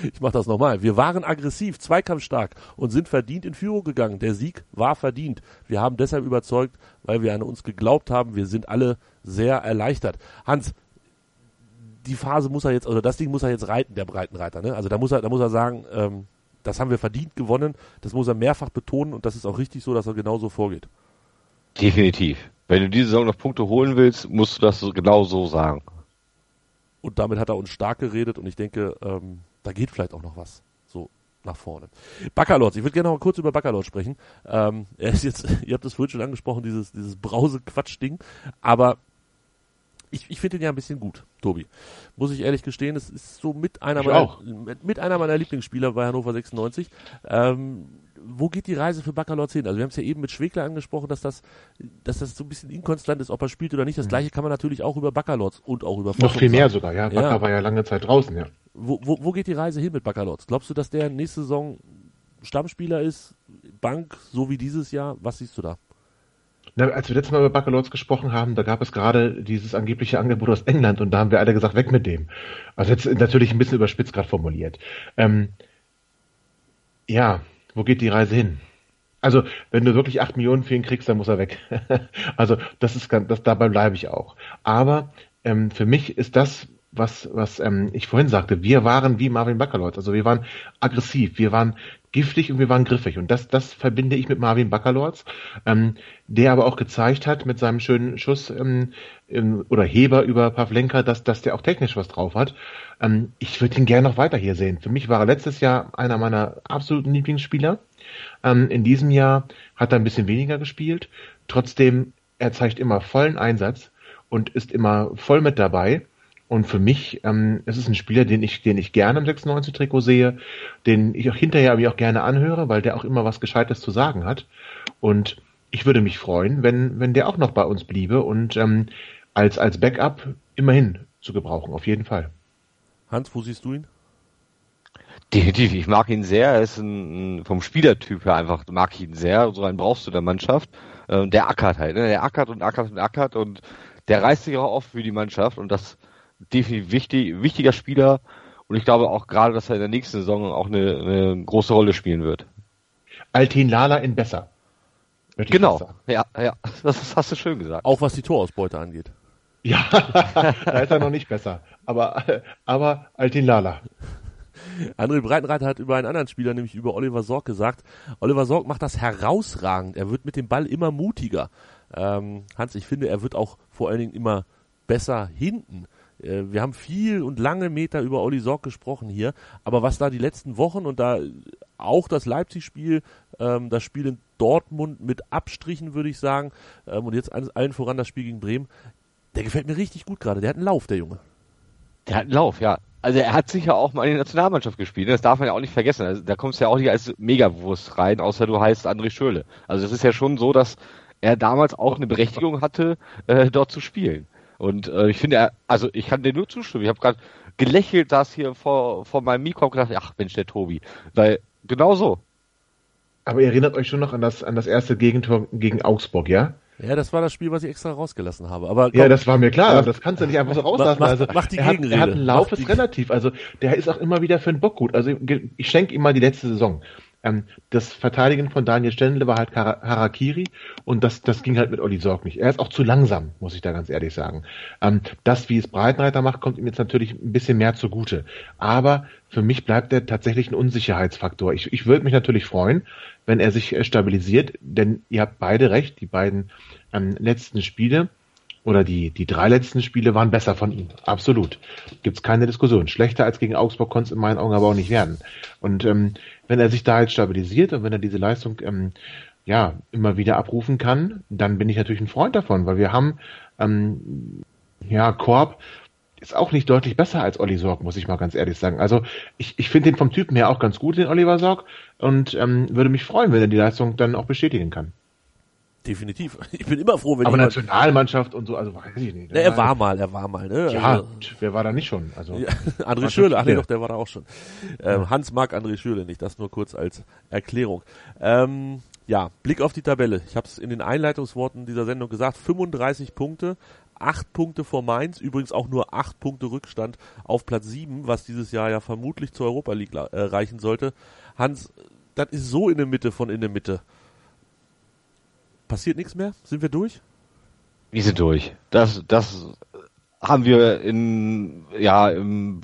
ich mach das nochmal. Wir waren aggressiv, zweikampfstark und sind verdient in Führung gegangen. Der Sieg war verdient. Wir haben deshalb überzeugt, weil wir an uns geglaubt haben. Wir sind alle sehr erleichtert. Hans, die Phase muss er jetzt, oder das Ding muss er jetzt reiten, der Breitenreiter. Ne? Also da muss er, da muss er sagen, ähm, das haben wir verdient gewonnen. Das muss er mehrfach betonen und das ist auch richtig so, dass er genauso vorgeht. Definitiv. Wenn du diese Saison noch Punkte holen willst, musst du das genau so sagen. Und damit hat er uns stark geredet und ich denke, ähm, da geht vielleicht auch noch was. So nach vorne. Baccalords, ich würde gerne noch mal kurz über Baccalords sprechen. Ähm, er ist jetzt, ihr habt das vorhin schon angesprochen, dieses, dieses Brause-Quatsch-Ding. Aber ich, ich finde ihn ja ein bisschen gut, Tobi. Muss ich ehrlich gestehen, es ist so mit einer, Ich meiner, mit, mit einer meiner Lieblingsspieler bei Hannover 96. Ähm, wo geht die Reise für Baccalords hin? Also wir haben es ja eben mit Schwegler angesprochen, dass das, dass das so ein bisschen inkonstant ist, ob er spielt oder nicht. Das gleiche kann man natürlich auch über Baccalords und auch über Mhm. Noch viel mehr sagen. sogar, ja. Ja. Bakker war ja lange Zeit draußen, ja. Wo, wo, wo geht die Reise hin mit Baccalords? Glaubst du, dass der nächste Saison Stammspieler ist, Bank, so wie dieses Jahr? Was siehst du da? Na, als wir letztes Mal über Baccalords gesprochen haben, da gab es gerade dieses angebliche Angebot aus England und da haben wir alle gesagt, weg mit dem. Also jetzt natürlich ein bisschen überspitzt gerade formuliert. Ähm, ja, wo geht die Reise hin? Also, wenn du wirklich 8 Millionen für ihn kriegst, dann muss er weg. also, das ist ganz, das, dabei bleibe ich auch. Aber ähm, für mich ist das, was, was ähm, ich vorhin sagte, wir waren wie Marvin Baccalords. Also wir waren aggressiv, wir waren giftig und wir waren griffig. Und das, das verbinde ich mit Marvin Baccalords, ähm, der aber auch gezeigt hat mit seinem schönen Schuss ähm, ähm, oder Heber über Pavlenka, dass, dass der auch technisch was drauf hat. Ähm, ich würde ihn gerne noch weiter hier sehen. Für mich war er letztes Jahr einer meiner absoluten Lieblingsspieler. Ähm, in diesem Jahr hat er ein bisschen weniger gespielt. Trotzdem, er zeigt immer vollen Einsatz und ist immer voll mit dabei. Und für mich, ähm, es ist ein Spieler, den ich, den ich gerne im 96-Trikot sehe, den ich auch hinterher mir auch gerne anhöre, weil der auch immer was Gescheites zu sagen hat. Und ich würde mich freuen, wenn, wenn der auch noch bei uns bliebe und ähm, als, als Backup immerhin zu gebrauchen, auf jeden Fall. Hans, wo siehst du ihn? Definitiv, ich mag ihn sehr. Er ist ein, vom Spielertyp her einfach, mag ich ihn sehr. So einen brauchst du in der Mannschaft. Ähm, der ackert halt, ne? Der ackert und ackert und ackert und der reißt sich auch auf für die Mannschaft und das definitiv wichtig, wichtiger Spieler. Und ich glaube auch gerade, dass er in der nächsten Saison auch eine, eine große Rolle spielen wird. Altin Lala in besser. Genau, ja, ja, das hast du schön gesagt. Auch was die Torausbeute angeht. Ja, da ist er noch nicht besser. Aber, aber Altin Lala. André Breitenreiter hat über einen anderen Spieler, nämlich über Oliver Sorg gesagt, Oliver Sorg macht das herausragend. Er wird mit dem Ball immer mutiger. Ähm, Hans, ich finde, er wird auch vor allen Dingen immer besser hinten. Äh, wir haben viel und lange Meter über Olli Sorg gesprochen hier, aber was da die letzten Wochen und da auch das Leipzig-Spiel, ähm, das Spiel in Dortmund mit Abstrichen, würde ich sagen, ähm, und jetzt allen voran das Spiel gegen Bremen, der gefällt mir richtig gut gerade. Der hat einen Lauf, der Junge. Der hat einen Lauf, ja. Also er hat sicher auch mal in die Nationalmannschaft gespielt. ne? Das darf man ja auch nicht vergessen. Also da kommst du ja auch nicht als Megawurst rein, außer du heißt André Schöle. Also es ist ja schon so, dass er damals auch eine Berechtigung hatte, äh, dort zu spielen. Und äh, ich finde, er, also ich kann dir nur zustimmen. Ich habe gerade gelächelt, saß hier vor, vor meinem Mikro und gedacht, ach Mensch, der Tobi. Weil genau so. Aber ihr erinnert euch schon noch an das, an das erste Gegentor gegen Augsburg, ja? Ja, das war das Spiel, was ich extra rausgelassen habe. Aber Ja, komm, das war mir klar, das kannst du nicht einfach so rauslassen. Mach- also, mach die er, hat, er hat einen Lauf, ist relativ. Also, der ist auch immer wieder für den Bock gut. Also, ich schenke ihm mal die letzte Saison. Ähm, das Verteidigen von Daniel Stendle war halt Harakiri und das, das ging halt mit Olli Sorg nicht. Er ist auch zu langsam, muss ich da ganz ehrlich sagen. Ähm, das, wie es Breitenreiter macht, kommt ihm jetzt natürlich ein bisschen mehr zugute. Aber für mich bleibt er tatsächlich ein Unsicherheitsfaktor. Ich, ich würde mich natürlich freuen, wenn er sich äh, stabilisiert, denn ihr habt beide recht, die beiden ähm, letzten Spiele oder die, die drei letzten Spiele waren besser von ihm. Absolut. Gibt's keine Diskussion. Schlechter als gegen Augsburg konnte es in meinen Augen aber auch nicht werden. Und ähm, wenn er sich da jetzt stabilisiert und wenn er diese Leistung ähm, ja immer wieder abrufen kann, dann bin ich natürlich ein Freund davon, weil wir haben ähm, ja Korb ist auch nicht deutlich besser als Olli Sorg, muss ich mal ganz ehrlich sagen. Also ich, ich finde den vom Typen her auch ganz gut, den Oliver Sorg, und ähm, würde mich freuen, wenn er die Leistung dann auch bestätigen kann. Definitiv. Ich bin immer froh, wenn Aber Nationalmannschaft und so, also weiß ich nicht. Na, er war mal, er war mal, ne? Ja, Also, wer war da nicht schon? Also, Ja, André Schürle, ach nee, doch, der war da auch schon. Ähm, Hans mag André Schürle nicht, das nur kurz als Erklärung. Ähm, ja, Blick auf die Tabelle. Ich habe es in den Einleitungsworten dieser Sendung gesagt, 35 Punkte, 8 Punkte vor Mainz, übrigens auch nur 8 Punkte Rückstand auf Platz 7, was dieses Jahr ja vermutlich zur Europa League äh, reichen sollte. Hans, das ist so in der Mitte von in der Mitte. Passiert nichts mehr? Sind wir durch? Wir sind durch. Das, das haben wir in, ja, im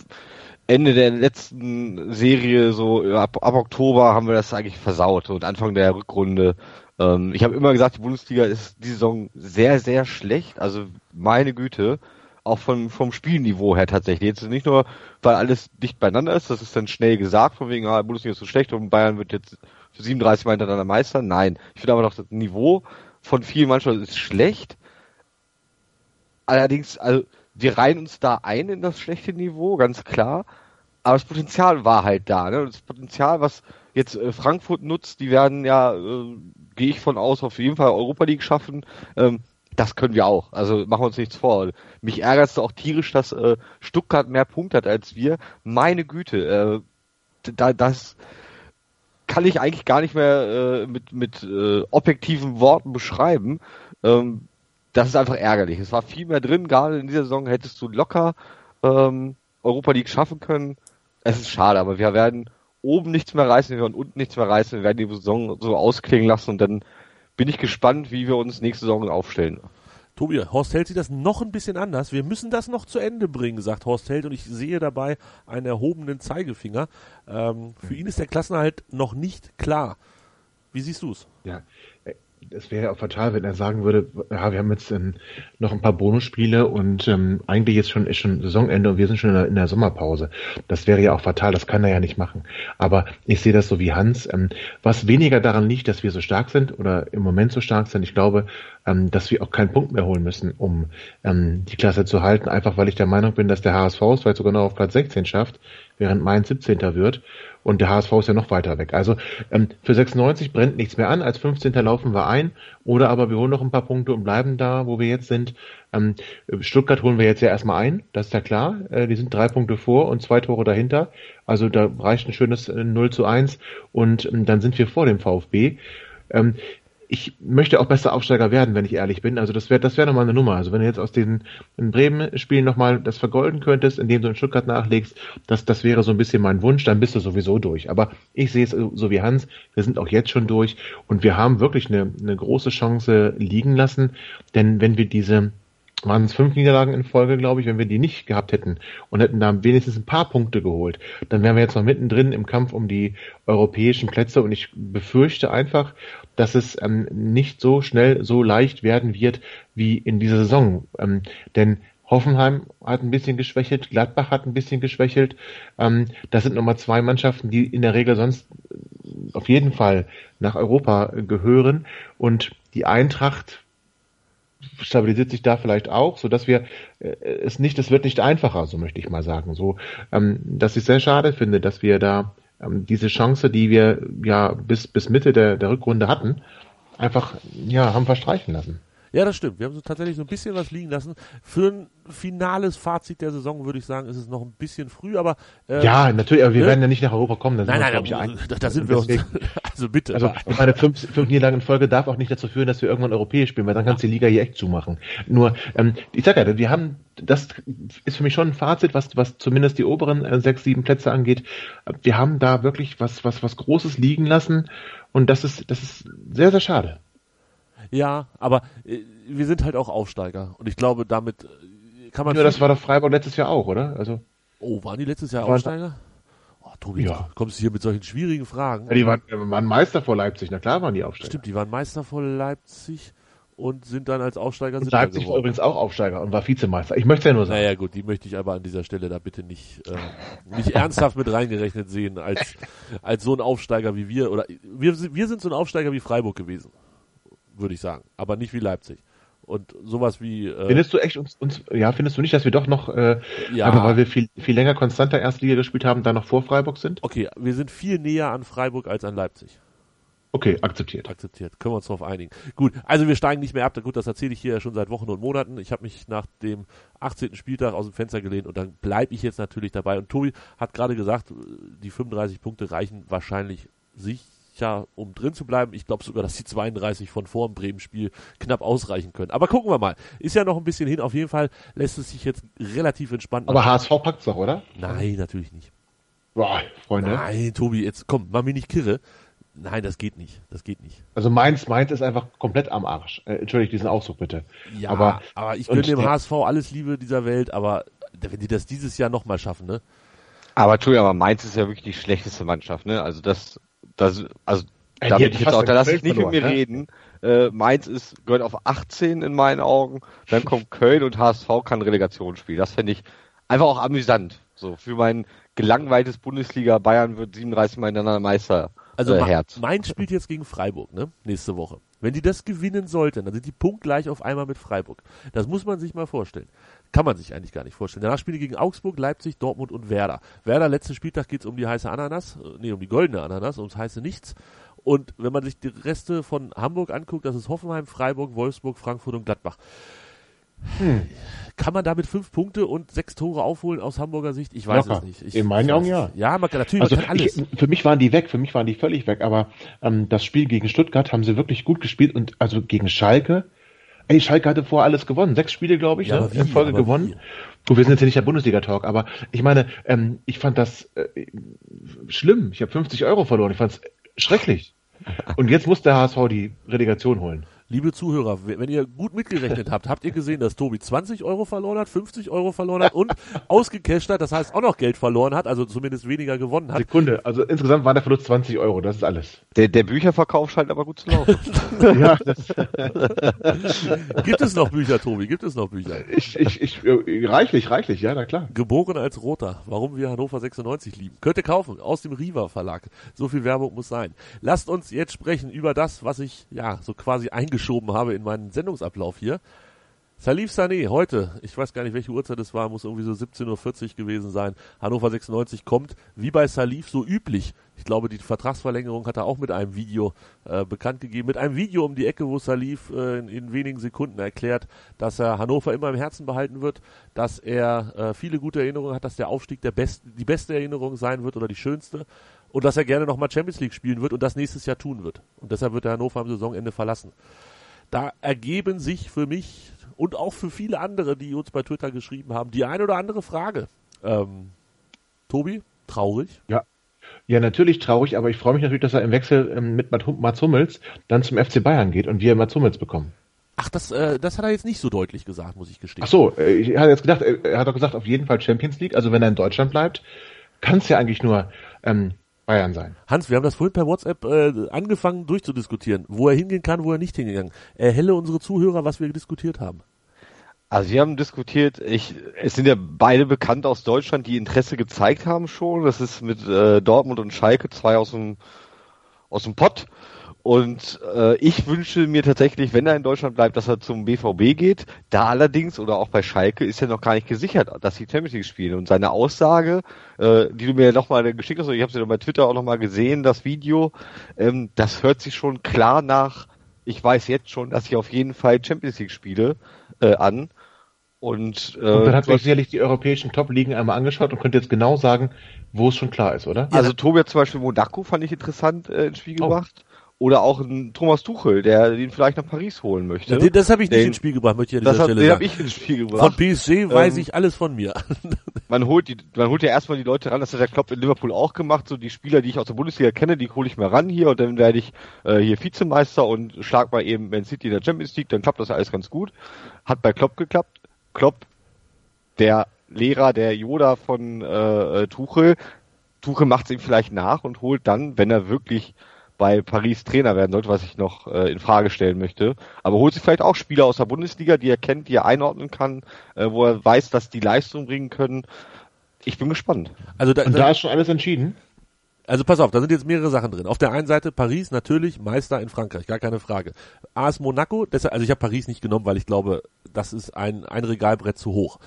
Ende der letzten Serie, so ab, ab Oktober, haben wir das eigentlich versaut und Anfang der Rückrunde. Ähm, ich habe immer gesagt, die Bundesliga ist die Saison sehr, sehr schlecht. Also meine Güte, auch von, vom Spielniveau her tatsächlich. Jetzt nicht nur, weil alles dicht beieinander ist, das ist dann schnell gesagt, von wegen, ah, Bundesliga ist so schlecht und Bayern wird jetzt für 37 Mal hintereinander Meister. Nein, ich finde aber noch, das Niveau von vielen Mannschaften ist schlecht. Allerdings, also wir reihen uns da ein in das schlechte Niveau, ganz klar. Aber das Potenzial war halt da. Ne? Das Potenzial, was jetzt äh, Frankfurt nutzt, die werden ja, äh, gehe ich von aus, auf jeden Fall Europa League schaffen. Ähm, das können wir auch. Also machen wir uns nichts vor. Mich ärgert es auch tierisch, dass äh, Stuttgart mehr Punkte hat als wir. Meine Güte, äh, da, das kann ich eigentlich gar nicht mehr äh, mit, mit äh, objektiven Worten beschreiben. Ähm, das ist einfach ärgerlich. Es war viel mehr drin, gerade in dieser Saison hättest du locker ähm, Europa League schaffen können. Es ist schade, aber wir werden oben nichts mehr reißen, wir werden unten nichts mehr reißen, wir werden die Saison so ausklingen lassen und dann bin ich gespannt, wie wir uns nächste Saison aufstellen. Tobi, Horst Held sieht das noch ein bisschen anders. Wir müssen das noch zu Ende bringen, sagt Horst Held, und ich sehe dabei einen erhobenen Zeigefinger. Ähm, für ihn ist der Klassenerhalt noch nicht klar. Wie siehst du es? Ja, es wäre ja auch fatal, wenn er sagen würde, ja, wir haben jetzt ähm, noch ein paar Bonusspiele und ähm, eigentlich ist schon, ist schon Saisonende und wir sind schon in der, in der, Sommerpause. Das wäre ja auch fatal, das kann er ja nicht machen. Aber ich sehe das so wie Hans. Ähm, was weniger daran liegt, dass wir so stark sind oder im Moment so stark sind, ich glaube, ähm, dass wir auch keinen Punkt mehr holen müssen, um ähm, die Klasse zu halten, einfach weil ich der Meinung bin, dass der HSV es vielleicht sogar noch auf Platz 16 schafft, während Mainz 17. wird und der HSV ist ja noch weiter weg. Also ähm, für 96 brennt nichts mehr an. Als 15. laufen wir ein. Oder aber wir holen noch ein paar Punkte und bleiben da, wo wir jetzt sind. Ähm, Stuttgart holen wir jetzt ja erstmal ein. Das ist ja klar. Äh, die sind drei Punkte vor und zwei Tore dahinter. Also da reicht ein schönes äh, 0 zu 1 und ähm, dann sind wir vor dem VfB. Ähm, ich möchte auch besser Aufsteiger werden, wenn ich ehrlich bin. Also das wäre das wäre nochmal eine Nummer. Also wenn du jetzt aus den Bremen-Spielen nochmal das vergolden könntest, indem du in Stuttgart nachlegst, das, das wäre so ein bisschen mein Wunsch, dann bist du sowieso durch. Aber ich sehe es so wie Hans, wir sind auch jetzt schon durch und wir haben wirklich eine, eine große Chance liegen lassen. Denn wenn wir diese waren es fünf Niederlagen in Folge, glaube ich, wenn wir die nicht gehabt hätten und hätten da wenigstens ein paar Punkte geholt, dann wären wir jetzt noch mittendrin im Kampf um die europäischen Plätze und ich befürchte einfach, dass es ähm, nicht so schnell so leicht werden wird wie in dieser Saison. Ähm, denn Hoffenheim hat ein bisschen geschwächelt, Gladbach hat ein bisschen geschwächelt. Ähm, das sind nochmal zwei Mannschaften, die in der Regel sonst auf jeden Fall nach Europa gehören. Und die Eintracht stabilisiert sich da vielleicht auch, so dass wir äh, es nicht, es wird nicht einfacher, so möchte ich mal sagen, so, ähm, dass ich sehr schade finde, dass wir da ähm, diese Chance, die wir ja bis bis Mitte der der Rückrunde hatten, einfach ja haben verstreichen lassen. Ja, das stimmt. Wir haben so tatsächlich so ein bisschen was liegen lassen. Für ein finales Fazit der Saison würde ich sagen, ist es noch ein bisschen früh, aber äh, ja, natürlich. Aber wir ne? werden ja nicht nach Europa kommen. Dann nein, nein, wir, nein, da, da sind wir uns. Also bitte. Also meine, fünf, fünf Niederlagen in Folge darf auch nicht dazu führen, dass wir irgendwann europäisch spielen, weil dann kannst du die Liga hier echt zumachen. Nur, ähm, ich sag ja, wir haben, das ist für mich schon ein Fazit, was was zumindest die oberen äh, sechs, sieben Plätze angeht. Wir haben da wirklich was was was Großes liegen lassen und das ist das ist sehr sehr schade. Ja, aber äh, wir sind halt auch Aufsteiger. Und ich glaube, damit äh, kann man. Ja, das war doch Freiburg letztes Jahr auch, oder? Also. Oh, waren die letztes Jahr Aufsteiger? Oh, Tobi, ja. du kommst hier mit solchen schwierigen Fragen. Ja, die waren, waren Meister vor Leipzig, na klar waren die Aufsteiger. Stimmt, die waren Meister vor Leipzig und sind dann als Aufsteiger und Leipzig geworden. war übrigens auch Aufsteiger und war Vizemeister. Ich möchte ja nur sagen. Naja gut, die möchte ich aber an dieser Stelle da bitte nicht, äh, nicht ernsthaft mit reingerechnet sehen als, als so ein Aufsteiger wie wir. Oder wir, wir sind so ein Aufsteiger wie Freiburg gewesen würde ich sagen. Aber nicht wie Leipzig. Und sowas wie. Äh, findest du echt uns, uns, ja, findest du nicht, dass wir doch noch, äh, ja. aber weil wir viel, viel länger konstanter Erstliga gespielt haben, da noch vor Freiburg sind? Okay, wir sind viel näher an Freiburg als an Leipzig. Okay, akzeptiert. Akzeptiert. Können wir uns darauf einigen. Gut, also wir steigen nicht mehr ab. Gut, das erzähle ich hier ja schon seit Wochen und Monaten. Ich habe mich nach dem 18. Spieltag aus dem Fenster gelehnt und dann bleibe ich jetzt natürlich dabei. Und Tobi hat gerade gesagt, die 35 Punkte reichen wahrscheinlich sich ja, um drin zu bleiben. Ich glaube sogar, dass die 32 von vor dem Bremen-Spiel knapp ausreichen können. Aber gucken wir mal. Ist ja noch ein bisschen hin. Auf jeden Fall lässt es sich jetzt relativ entspannt Aber HSV packt's doch, oder? Nein, natürlich nicht. Boah, Freunde. Nein, Tobi, jetzt komm, mach mich nicht kirre. Nein, das geht nicht. Das geht nicht. Also Mainz, Mainz ist einfach komplett am Arsch. Äh, Entschuldigt diesen Ausdruck bitte. Ja, aber, aber ich gönne dem HSV alles Liebe dieser Welt, aber wenn die das dieses Jahr nochmal schaffen, ne? Aber Entschuldigung, aber Mainz ist ja wirklich die schlechteste Mannschaft, ne? Also das das, also ja, da bin ich jetzt auch, da lasse ich nicht verloren, mit mir ne? reden. Äh, Mainz ist, gehört auf 18 in meinen Augen. Dann kommt Köln und HSV kann Relegation spielen. Das fände ich einfach auch amüsant. So, für mein gelangweiltes Bundesliga Bayern wird 37 Mal hintereinander Meister. Also äh, Herz. Mainz spielt jetzt gegen Freiburg, ne? Nächste Woche. Wenn die das gewinnen sollten, dann sind die punktgleich auf einmal mit Freiburg. Das muss man sich mal vorstellen. Kann man sich eigentlich gar nicht vorstellen. Danach spielen die gegen Augsburg, Leipzig, Dortmund und Werder. Werder, letzten Spieltag geht's um die heiße Ananas, äh, nee, um die goldene Ananas, ums heiße Nichts. Und wenn man sich die Reste von Hamburg anguckt, das ist Hoffenheim, Freiburg, Wolfsburg, Frankfurt und Gladbach. Hm. Kann man damit fünf Punkte und sechs Tore aufholen aus Hamburger Sicht? Ich weiß Locker. es nicht. Ich, In meinen Augen ja. Ja, man kann, natürlich, Also man kann alles. ich, für mich waren die weg, für mich waren die völlig weg, aber ähm, das Spiel gegen Stuttgart haben sie wirklich gut gespielt und also gegen Schalke, ey, Schalke hatte vorher alles gewonnen, sechs Spiele, glaube ich, Ja, ne, in Folge gewonnen. wie? Gut, wir sind jetzt hier nicht der Bundesliga-Talk, aber ich meine, ähm, ich fand das äh, schlimm. Ich habe 50 Euro verloren, ich fand es schrecklich. Und jetzt muss der HSV die Relegation holen. Liebe Zuhörer, wenn ihr gut mitgerechnet habt, habt ihr gesehen, dass Tobi 20 Euro verloren hat, 50 Euro verloren hat und ausgecasht hat, das heißt auch noch Geld verloren hat, also zumindest weniger gewonnen hat. Sekunde, also insgesamt war der Verlust 20 Euro, das ist alles. Der, der Bücherverkauf scheint aber gut zu laufen. ja, Gibt es noch Bücher, Tobi? Gibt es noch Bücher? ich, ich, ich, äh, reichlich, reichlich, ja, na klar. Geboren als Roter, warum wir Hannover 96 lieben. Könnt ihr kaufen, aus dem Riva Verlag. So viel Werbung muss sein. Lasst uns jetzt sprechen über das, was ich, ja, so quasi eingeschoben habe in meinen Sendungsablauf hier. Salif Sané, heute, ich weiß gar nicht, welche Uhrzeit es war, muss irgendwie so 17.40 Uhr gewesen sein. Hannover 96 kommt, wie bei Salif so üblich. Ich glaube, die Vertragsverlängerung hat er auch mit einem Video äh, bekannt gegeben. Mit einem Video um die Ecke, wo Salif äh, in, in wenigen Sekunden erklärt, dass er Hannover immer im Herzen behalten wird, dass er äh, viele gute Erinnerungen hat, dass der Aufstieg der best, die beste Erinnerung sein wird oder die schönste und dass er gerne nochmal Champions League spielen wird und das nächstes Jahr tun wird. Und deshalb wird er Hannover am Saisonende verlassen. Da ergeben sich für mich und auch für viele andere, die uns bei Twitter geschrieben haben, die eine oder andere Frage. Ähm, Tobi, traurig? Ja. Ja, natürlich traurig, aber ich freue mich natürlich, dass er im Wechsel ähm, mit Mat- Mats Hummels dann zum FC Bayern geht und wir Mats Hummels bekommen. Ach, das, äh, das hat er jetzt nicht so deutlich gesagt, muss ich gestehen. Ach so, äh, ich hatte jetzt gedacht, er hat doch gesagt, auf jeden Fall Champions League. Also wenn er in Deutschland bleibt, kann es ja eigentlich nur ähm, Bayern sein. Hans, wir haben das vorhin per WhatsApp äh, angefangen durchzudiskutieren, wo er hingehen kann, wo er nicht hingegangen. Erhelle unsere Zuhörer, was wir diskutiert haben. Also wir haben diskutiert, ich, es sind ja beide bekannt aus Deutschland, die Interesse gezeigt haben schon. Das ist mit äh, Dortmund und Schalke zwei aus dem aus dem Pott. Und äh, ich wünsche mir tatsächlich, wenn er in Deutschland bleibt, dass er zum BVB geht. Da allerdings oder auch bei Schalke ist ja noch gar nicht gesichert, dass die Champions League spielen. Und seine Aussage, äh, die du mir nochmal geschickt hast, und ich habe sie ja bei Twitter auch nochmal gesehen, das Video, ähm, das hört sich schon klar nach. Ich weiß jetzt schon, dass ich auf jeden Fall Champions League spiele äh, an. Und, äh, Und dann hat sich sicherlich die europäischen Top-Ligen einmal angeschaut und könnte jetzt genau sagen, wo es schon klar ist, oder? Also Tobi hat zum Beispiel Monaco fand ich interessant äh, ins Spiel Oh. gebracht. Oder auch ein Thomas Tuchel, der den vielleicht nach Paris holen möchte. Ja, den, das habe ich nicht Den- ins Spiel gebracht, möchte ich an das dieser hat, Stelle den sagen. habe ich ins Spiel Von gebracht. PSG weiß Ähm, ich alles von mir. Man holt die, man holt ja erstmal die Leute ran, das hat der Klopp in Liverpool auch gemacht, so die Spieler, die ich aus der Bundesliga kenne, die hole ich mal ran hier und dann werde ich äh, hier Vizemeister und schlag mal eben Man City in der Champions League, dann klappt das alles ganz gut. Hat bei Klopp geklappt. Klopp, der Lehrer, der Yoda von äh, äh, Tuchel, Tuchel macht es ihm vielleicht nach und holt dann, wenn er wirklich bei Paris Trainer werden sollte, was ich noch äh, in Frage stellen möchte. Aber holt sich vielleicht auch Spieler aus der Bundesliga, die er kennt, die er einordnen kann, äh, wo er weiß, dass die Leistung bringen können. Ich bin gespannt. Also da, Und da, ist schon alles entschieden. Also pass auf, da sind jetzt mehrere Sachen drin. Auf der einen Seite Paris natürlich Meister in Frankreich, gar keine Frage. AS Monaco, deshalb, also ich habe Paris nicht genommen, weil ich glaube, das ist ein, ein Regalbrett zu hoch.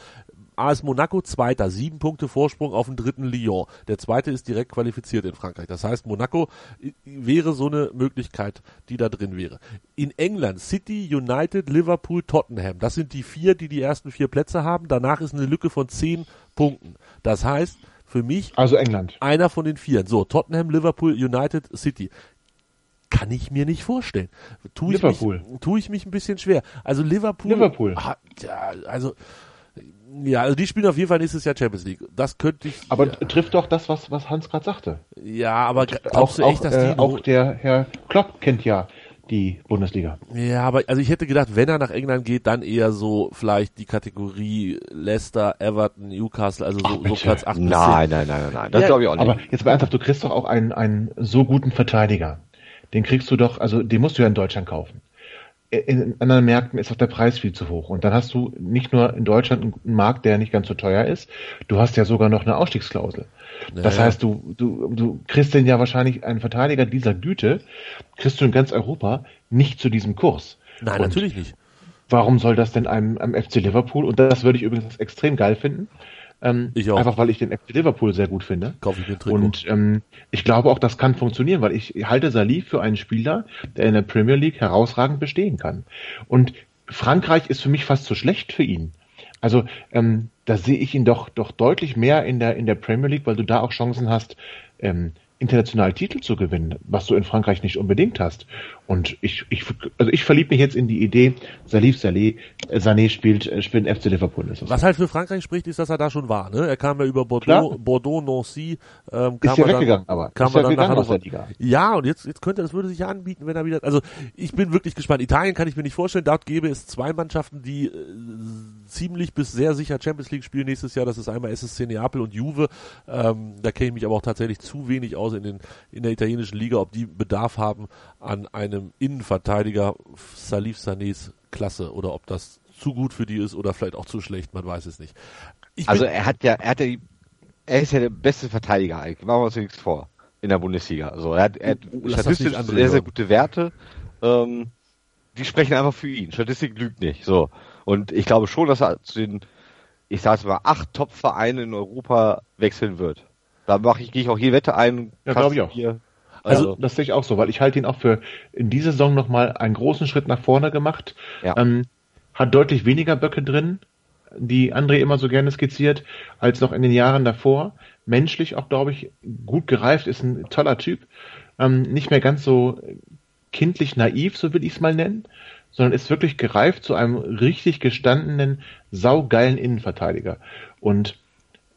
AS Monaco Zweiter, sieben Punkte Vorsprung auf den dritten Lyon. Der Zweite ist direkt qualifiziert in Frankreich. Das heißt, Monaco i- wäre so eine Möglichkeit, die da drin wäre. In England City, United, Liverpool, Tottenham. Das sind die vier, die die ersten vier Plätze haben. Danach ist eine Lücke von zehn Punkten. Das heißt, für mich Also England. einer von den vier. So, Tottenham, Liverpool, United, City. Kann ich mir nicht vorstellen. Tu ich Liverpool. Mich, tu ich mich ein bisschen schwer. Also Liverpool. Liverpool. Ah, ja, also, ja, also die spielen auf jeden Fall nächstes Jahr Champions League. Das könnte ich. Aber ja, trifft doch das, was, was Hans gerade sagte. ja aber glaubst Auch, du echt, dass äh, die. auch der Herr Klopp kennt ja die Bundesliga. ja, aber also ich hätte gedacht, wenn er nach England geht, dann eher so vielleicht die Kategorie Leicester, Everton, Newcastle, also so, so. Platz 8 bis 10. Nein, nein, nein, nein, nein. Das Ja, glaube ich auch nicht. Aber jetzt mal ernsthaft, du kriegst doch auch einen, einen so guten Verteidiger. Den kriegst du doch, also den musst du ja in Deutschland kaufen. In anderen Märkten ist auch der Preis viel zu hoch. Und dann hast du nicht nur in Deutschland einen Markt, der nicht ganz so teuer ist, du hast ja sogar noch eine Ausstiegsklausel. Das heißt, du, du, du kriegst denn ja wahrscheinlich einen Verteidiger dieser Güte, kriegst du in ganz Europa nicht zu diesem Kurs. Nein, Und natürlich nicht. Warum soll das denn einem, einem FC Liverpool, und das würde ich übrigens extrem geil finden, ähm, Ich auch. einfach weil ich den FC Liverpool sehr gut finde. Kaufe ich mir Trikot. Und ähm, ich glaube auch, das kann funktionieren, weil ich halte Salih für einen Spieler, der in der Premier League herausragend bestehen kann. Und Frankreich ist für mich fast zu schlecht für ihn. Also ähm, da sehe ich ihn doch doch deutlich mehr in der in der Premier League, weil du da auch Chancen hast, ähm, international Titel zu gewinnen, was du in Frankreich nicht unbedingt hast. Und ich, ich also ich verliebe mich jetzt in die Idee, Salif Saleh, äh, Sané spielt äh, spielt in FC Liverpool. Ist Was halt für Frankreich spricht, ist, dass er da schon war. Ne? Er kam ja über Bordeaux, Klar. Bordeaux, Nancy, ähm, Ist kam ja er dann, weggegangen, aber. kam Ist er ja dann nach gegangen aus der Liga. Ja, und jetzt, jetzt könnte, das würde sich ja anbieten, wenn er wieder, also ich bin wirklich gespannt. Italien kann ich mir nicht vorstellen. Dort gäbe es zwei Mannschaften, die äh, ziemlich bis sehr sicher Champions League spielen nächstes Jahr. Das ist einmal SSC Neapel und Juve. Ähm, da kenne ich mich aber auch tatsächlich zu wenig aus in, den, in der italienischen Liga, ob die Bedarf haben an einem Innenverteidiger Salif Sanés Klasse oder ob das zu gut für die ist oder vielleicht auch zu schlecht, man weiß es nicht. Ich Also er hat ja, er hat ja die, er ist ja der beste Verteidiger eigentlich. Machen wir uns nichts vor. In der Bundesliga. Also er hat, er hat Oh, statistisch sehr, sehr hören. gute Werte. Ähm, die sprechen einfach für ihn. Statistik lügt nicht. So. Und ich glaube schon, dass er zu den, ich sage es mal, acht Top-Vereinen in Europa wechseln wird. Da mache ich, gehe ich auch jede Wette ein. Ja, glaube ich auch. Bier. Also, Also, das sehe ich auch so, weil ich halte ihn auch für in dieser Saison nochmal einen großen Schritt nach vorne gemacht. Ja. Ähm, hat deutlich weniger Böcke drin, die André immer so gerne skizziert, als noch in den Jahren davor. Menschlich auch, glaube ich, gut gereift, ist ein toller Typ. Ähm, nicht mehr ganz so kindlich naiv, so will ich es mal nennen, sondern ist wirklich gereift zu einem richtig gestandenen, saugeilen Innenverteidiger. Und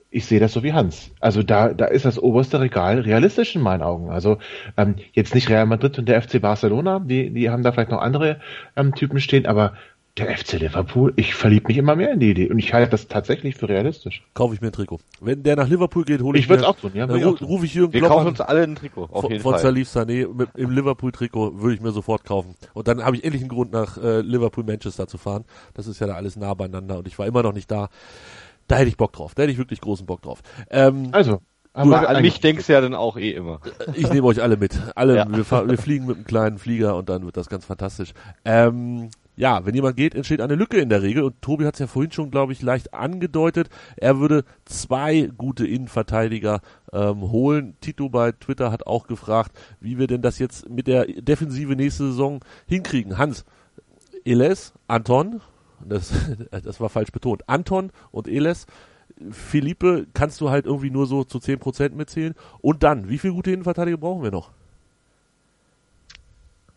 ich sehe das so wie Hans. Also da, da ist das oberste Regal realistisch in meinen Augen. Also ähm, jetzt nicht Real Madrid und der FC Barcelona, die, die haben da vielleicht noch andere ähm, Typen stehen, aber der FC Liverpool, ich verliebe mich immer mehr in die Idee und ich halte das tatsächlich für realistisch. kaufe ich mir ein Trikot. Wenn der nach Liverpool geht, hole ich, Ich würde mir, es auch tun, ja. dann würd ich ru- auch tun. rufe ich Jürgen wir Klopp kaufen an. uns alle ein Trikot. Auf von, jeden von Fall. Salif Sané mit, im Liverpool-Trikot würde ich mir sofort kaufen. Und dann habe ich endlich einen Grund, nach äh, Liverpool-Manchester zu fahren. Das ist ja da alles nah beieinander und ich war immer noch nicht da. Da hätte ich Bock drauf. Da hätte ich wirklich großen Bock drauf. Ähm, Also, wir an mich denkst du ja dann auch eh immer. ich nehme euch alle mit. Alle, Ja. wir, wir fliegen mit einem kleinen Flieger und dann wird das ganz fantastisch. Ähm, ja, wenn jemand geht, entsteht eine Lücke in der Regel und Tobi hat es ja vorhin schon, glaube ich, leicht angedeutet. Er würde zwei gute Innenverteidiger ähm, holen. Tito bei Twitter hat auch gefragt, wie wir denn das jetzt mit der Defensive nächste Saison hinkriegen. Hans, Eles, Anton, das, das war falsch betont, Anton und Eles, Philippe kannst du halt irgendwie nur so zu 10% mitzählen. Und dann, wie viele gute Innenverteidiger brauchen wir noch?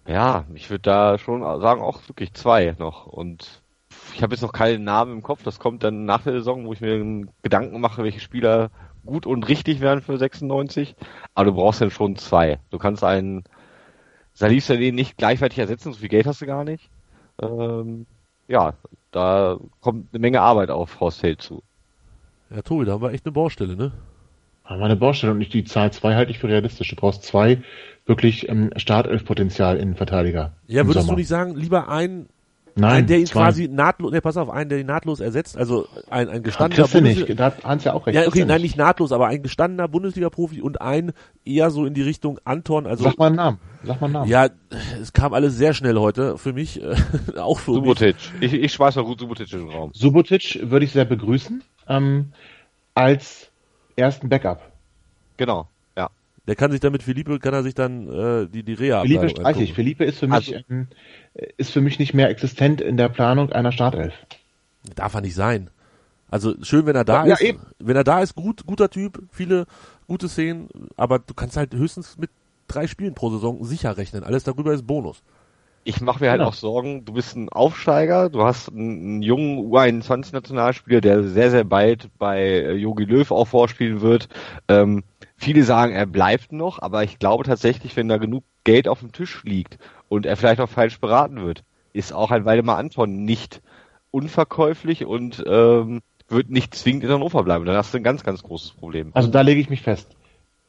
Ja, ich würde da schon sagen, auch wirklich zwei noch. Und ich habe jetzt noch keinen Namen im Kopf. Das kommt dann nach der Saison, wo ich mir Gedanken mache, welche Spieler gut und richtig wären für 96. Aber du brauchst dann schon zwei. Du kannst einen Salif Saleh nicht gleichwertig ersetzen, so viel Geld hast du gar nicht. Ähm, ja, da kommt eine Menge Arbeit auf Horst Held zu. Ja, Tobi, da haben wir echt eine Baustelle, ne? haben wir eine Baustelle und nicht die Zahl zwei halte ich für realistisch. Du brauchst zwei wirklich ähm, Startelf-Potenzial Innenverteidiger. Ja, im würdest Sommer. du nicht sagen, lieber einen, Nein, einen der ihn zwei. quasi nahtlos, ne, pass auf, einen, der ihn nahtlos ersetzt, also ein, ein gestandener Kriegst du Bundesliga- nicht. Da hat Hans ja auch recht. Ja, okay, nein, nicht nahtlos, aber ein gestandener Bundesliga-Profi und ein eher so in die Richtung Anton, also Sag mal einen Namen. Sag mal einen Namen. ja, es kam alles sehr schnell heute für mich, äh, auch für mich. Subotic. Ich, ich schmeiß mal gut Subotic in den Raum. Subotic würde ich sehr begrüßen ähm, als ersten Backup. Genau, ja. Der kann sich dann mit Philippe, kann er sich dann äh, die, die reha Felipe streiche ich. Felipe ist für mich Also- ähm, ist für mich nicht mehr existent in der Planung einer Startelf. Darf er nicht sein. Also schön, wenn er da Ja, ist. eben. Wenn er da ist, gut, guter Typ, viele gute Szenen, aber du kannst halt höchstens mit drei Spielen pro Saison sicher rechnen. Alles darüber ist Bonus. Ich mache mir halt Genau. auch Sorgen, du bist ein Aufsteiger, du hast einen, einen jungen U21-Nationalspieler, der sehr, sehr bald bei äh, Jogi Löw auch vorspielen wird. Ähm, viele sagen, er bleibt noch, aber ich glaube tatsächlich, wenn da genug Geld auf dem Tisch liegt und er vielleicht auch falsch beraten wird, ist auch ein Waldemar Anton nicht unverkäuflich und ähm, wird nicht zwingend in Hannover bleiben. Dann hast du ein ganz, ganz großes Problem. Also da lege ich mich fest.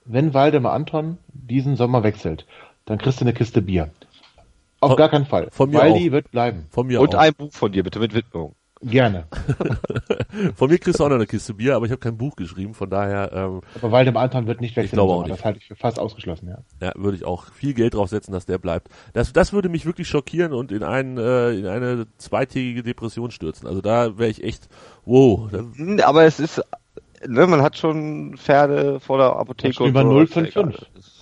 Wenn Waldemar Anton diesen Sommer wechselt, dann kriegst du eine Kiste Bier. Auf Von- gar keinen Fall. von mir Waldi auch. wird bleiben. Von mir Und auch. ein Buch von dir, bitte mit Widmung. Gerne. Von mir kriegst du auch noch eine Kiste Bier, aber ich habe kein Buch geschrieben, von daher ähm, Aber Waldemar Anton wird nicht wechseln. glaube im auch nicht. Das halte ich für fast ausgeschlossen, ja. ja, würde ich auch viel Geld drauf setzen, dass der bleibt. Das, das würde mich wirklich schockieren und in, einen, äh, in eine zweitägige Depression stürzen. Also da wäre ich echt, wow. Hm, Aber es ist, ne, man hat schon Pferde vor der Apotheke und so. 055.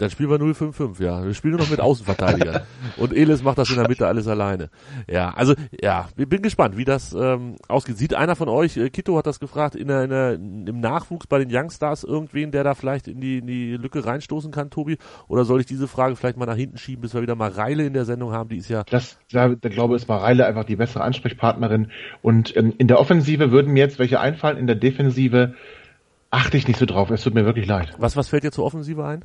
dann spielen wir 055, ja. Wir spielen nur noch mit Außenverteidigern. und Elis macht das in der Mitte alles alleine. Ja, also ja, ich bin gespannt, wie das ähm, ausgeht. Sieht einer von euch, äh, Kito hat das gefragt, in der, in der, im Nachwuchs bei den Youngstars irgendwen, der da vielleicht in die, in die Lücke reinstoßen kann, Tobi? Oder soll ich diese Frage vielleicht mal nach hinten schieben, bis wir wieder mal Reile in der Sendung haben? Die ist ja Das, da, da glaube ich, ist Mareile einfach die bessere Ansprechpartnerin. Und ähm, in der Offensive würden mir jetzt welche einfallen, in der Defensive achte ich nicht so drauf. Es tut mir wirklich leid. Was, was fällt dir zur Offensive ein?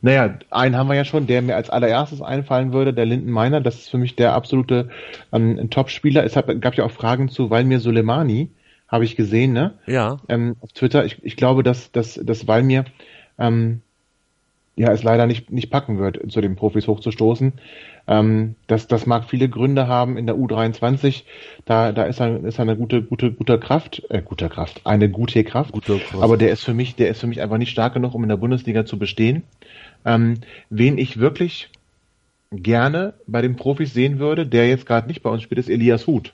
Naja, einen haben wir ja schon, der mir als allererstes einfallen würde, der Linden Meiner. Das ist für mich der absolute ähm, Top-Spieler. Es hat, gab ja auch Fragen zu Valmir Soleimani, habe ich gesehen, ne? Ja. ähm, auf Twitter. Ich, ich glaube, dass, dass, dass Valmir ähm, ja, es leider nicht, nicht packen wird, zu den Profis hochzustoßen. Ähm, das, das mag viele Gründe haben in der U23. Da, da ist er, ist er eine gute, gute, guter Kraft, äh, guter Kraft, eine gute Kraft. Gute Kraft. Aber der ist für mich, der ist für mich einfach nicht stark genug, um in der Bundesliga zu bestehen. Ähm, wen ich wirklich gerne bei den Profis sehen würde, der jetzt gerade nicht bei uns spielt, ist Elias Huth.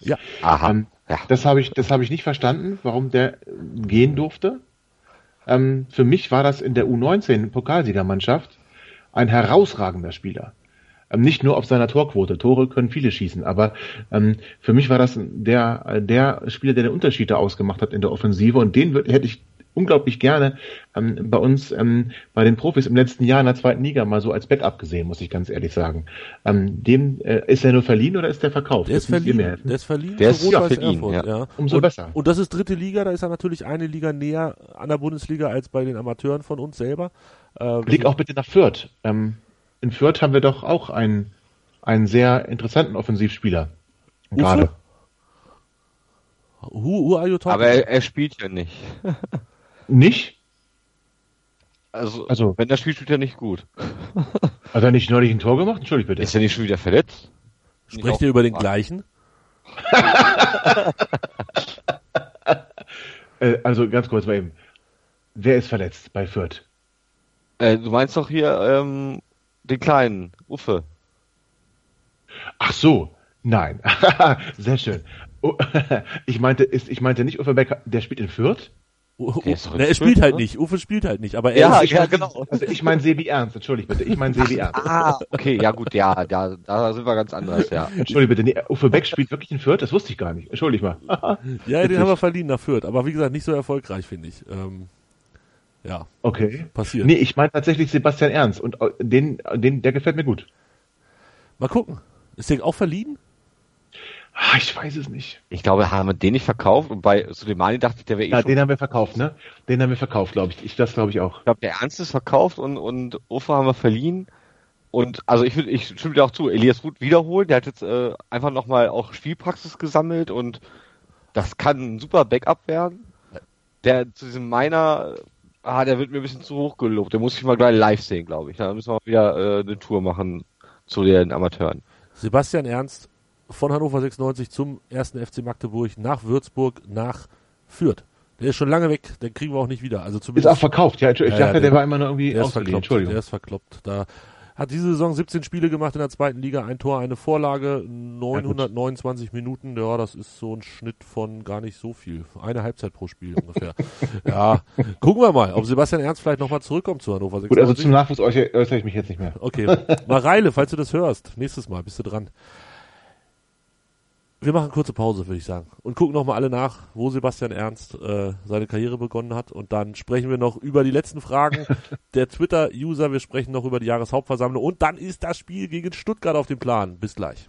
Ja. Aha. Ähm, ja. Das habe ich, das habe ich nicht verstanden, warum der gehen durfte. Ähm, für mich war das in der U19 Pokalsiegermannschaft ein herausragender Spieler. Ähm, nicht nur auf seiner Torquote. Tore können viele schießen, aber ähm, für mich war das der, äh, der Spieler, der den Unterschied da ausgemacht hat in der Offensive und den würd, hätte ich unglaublich gerne ähm, bei uns ähm, bei den Profis im letzten Jahr in der zweiten Liga mal so als Backup gesehen, muss ich ganz ehrlich sagen. Ähm, dem äh, ist er nur verliehen oder ist der verkauft? Der ist Das verliehen. Der ist verliehen. Der ist ja verliehen, Erfurt, ja. ja. Umso und, besser. Und das ist dritte Liga, da ist er natürlich eine Liga näher an der Bundesliga als bei den Amateuren von uns selber. Äh, Blick auch bitte nach Fürth. Ähm, in Fürth haben wir doch auch einen, einen sehr interessanten Offensivspieler. Gerade. Who, who are you talking Aber er, er spielt ja nicht. Nicht? Also, Also- wenn er spielt, spielt er nicht gut. Hat er nicht neulich ein Tor gemacht? Entschuldigt bitte. Ist er nicht schon wieder verletzt? Sprecht ihr über den gleichen? Äh, also ganz kurz mal eben. Wer ist verletzt bei Fürth? Äh, du meinst doch hier ähm, den kleinen, Uffe. Ach so. Nein. sehr schön. Oh, ich meinte, ist, ich meinte nicht Uwe Becker, der spielt in Fürth? Na, er spielt halt nicht. Uwe spielt halt nicht. Aber er Ja, ist, ja, genau. Also ich meine Sebi Ernst, entschuldigt bitte. Ich meine Sebi Ernst. Ah, okay, ja gut, ja, da, da sind wir ganz anders, ja. Entschuldigt bitte. Nee, Uwe Beck spielt wirklich in Fürth? Das wusste ich gar nicht. Entschuldigt mal. ja, den haben wir verliehen nach Fürth. Aber wie gesagt, nicht so erfolgreich, finde ich. Ähm, ja, Okay. passiert. Nee, ich meine tatsächlich Sebastian Ernst und äh, den, den, der gefällt mir gut. Mal gucken. Ist der auch verliehen? Ah, ich weiß es nicht. Ich glaube, haben wir den nicht verkauft und bei Suleimani dachte ich, der wäre eh Ja, schon. den haben wir verkauft, ne? Den haben wir verkauft, glaube ich. ich. Das glaube ich auch. Ich glaube, der Ernst ist verkauft und, und Uffe haben wir verliehen. Und also ich, würd- ich stimme dir auch zu, Elias Ruth wiederholen, der hat jetzt äh, einfach nochmal auch Spielpraxis gesammelt und das kann ein super Backup werden. Der zu diesem Meiner, ah, der wird mir ein bisschen zu hoch gelobt. Der muss ich mal gleich live sehen, glaube ich. Da müssen wir wieder äh, eine Tour machen zu den Amateuren. Sebastian Ernst von Hannover 96 zum ersten FC Magdeburg nach Würzburg nach Fürth. Der ist schon lange weg, den kriegen wir auch nicht wieder. Also Ist zumindest auch verkauft, ja. Ich Ja, dachte, ja, der, der- war immer nur irgendwie der ist verkloppt. Entschuldigung. Der ist verkloppt. Da hat diese Saison 17 Spiele gemacht in der zweiten Liga, ein Tor, eine Vorlage, 929 Minuten. Ja, das ist so ein Schnitt von gar nicht so viel. Eine Halbzeit pro Spiel ungefähr. ja, gucken wir mal, ob Sebastian Ernst vielleicht nochmal zurückkommt zu Hannover 96. Gut, also zum Nachwuchs äußere äußere ich mich jetzt nicht mehr. Okay, Mareile, falls du das hörst, nächstes Mal bist du dran. Wir machen kurze Pause, würde ich sagen. Und gucken nochmal alle nach, wo Sebastian Ernst äh, seine Karriere begonnen hat. Und dann sprechen wir noch über die letzten Fragen der Twitter-User. Wir sprechen noch über die Jahreshauptversammlung. Und dann ist das Spiel gegen Stuttgart auf dem Plan. Bis gleich.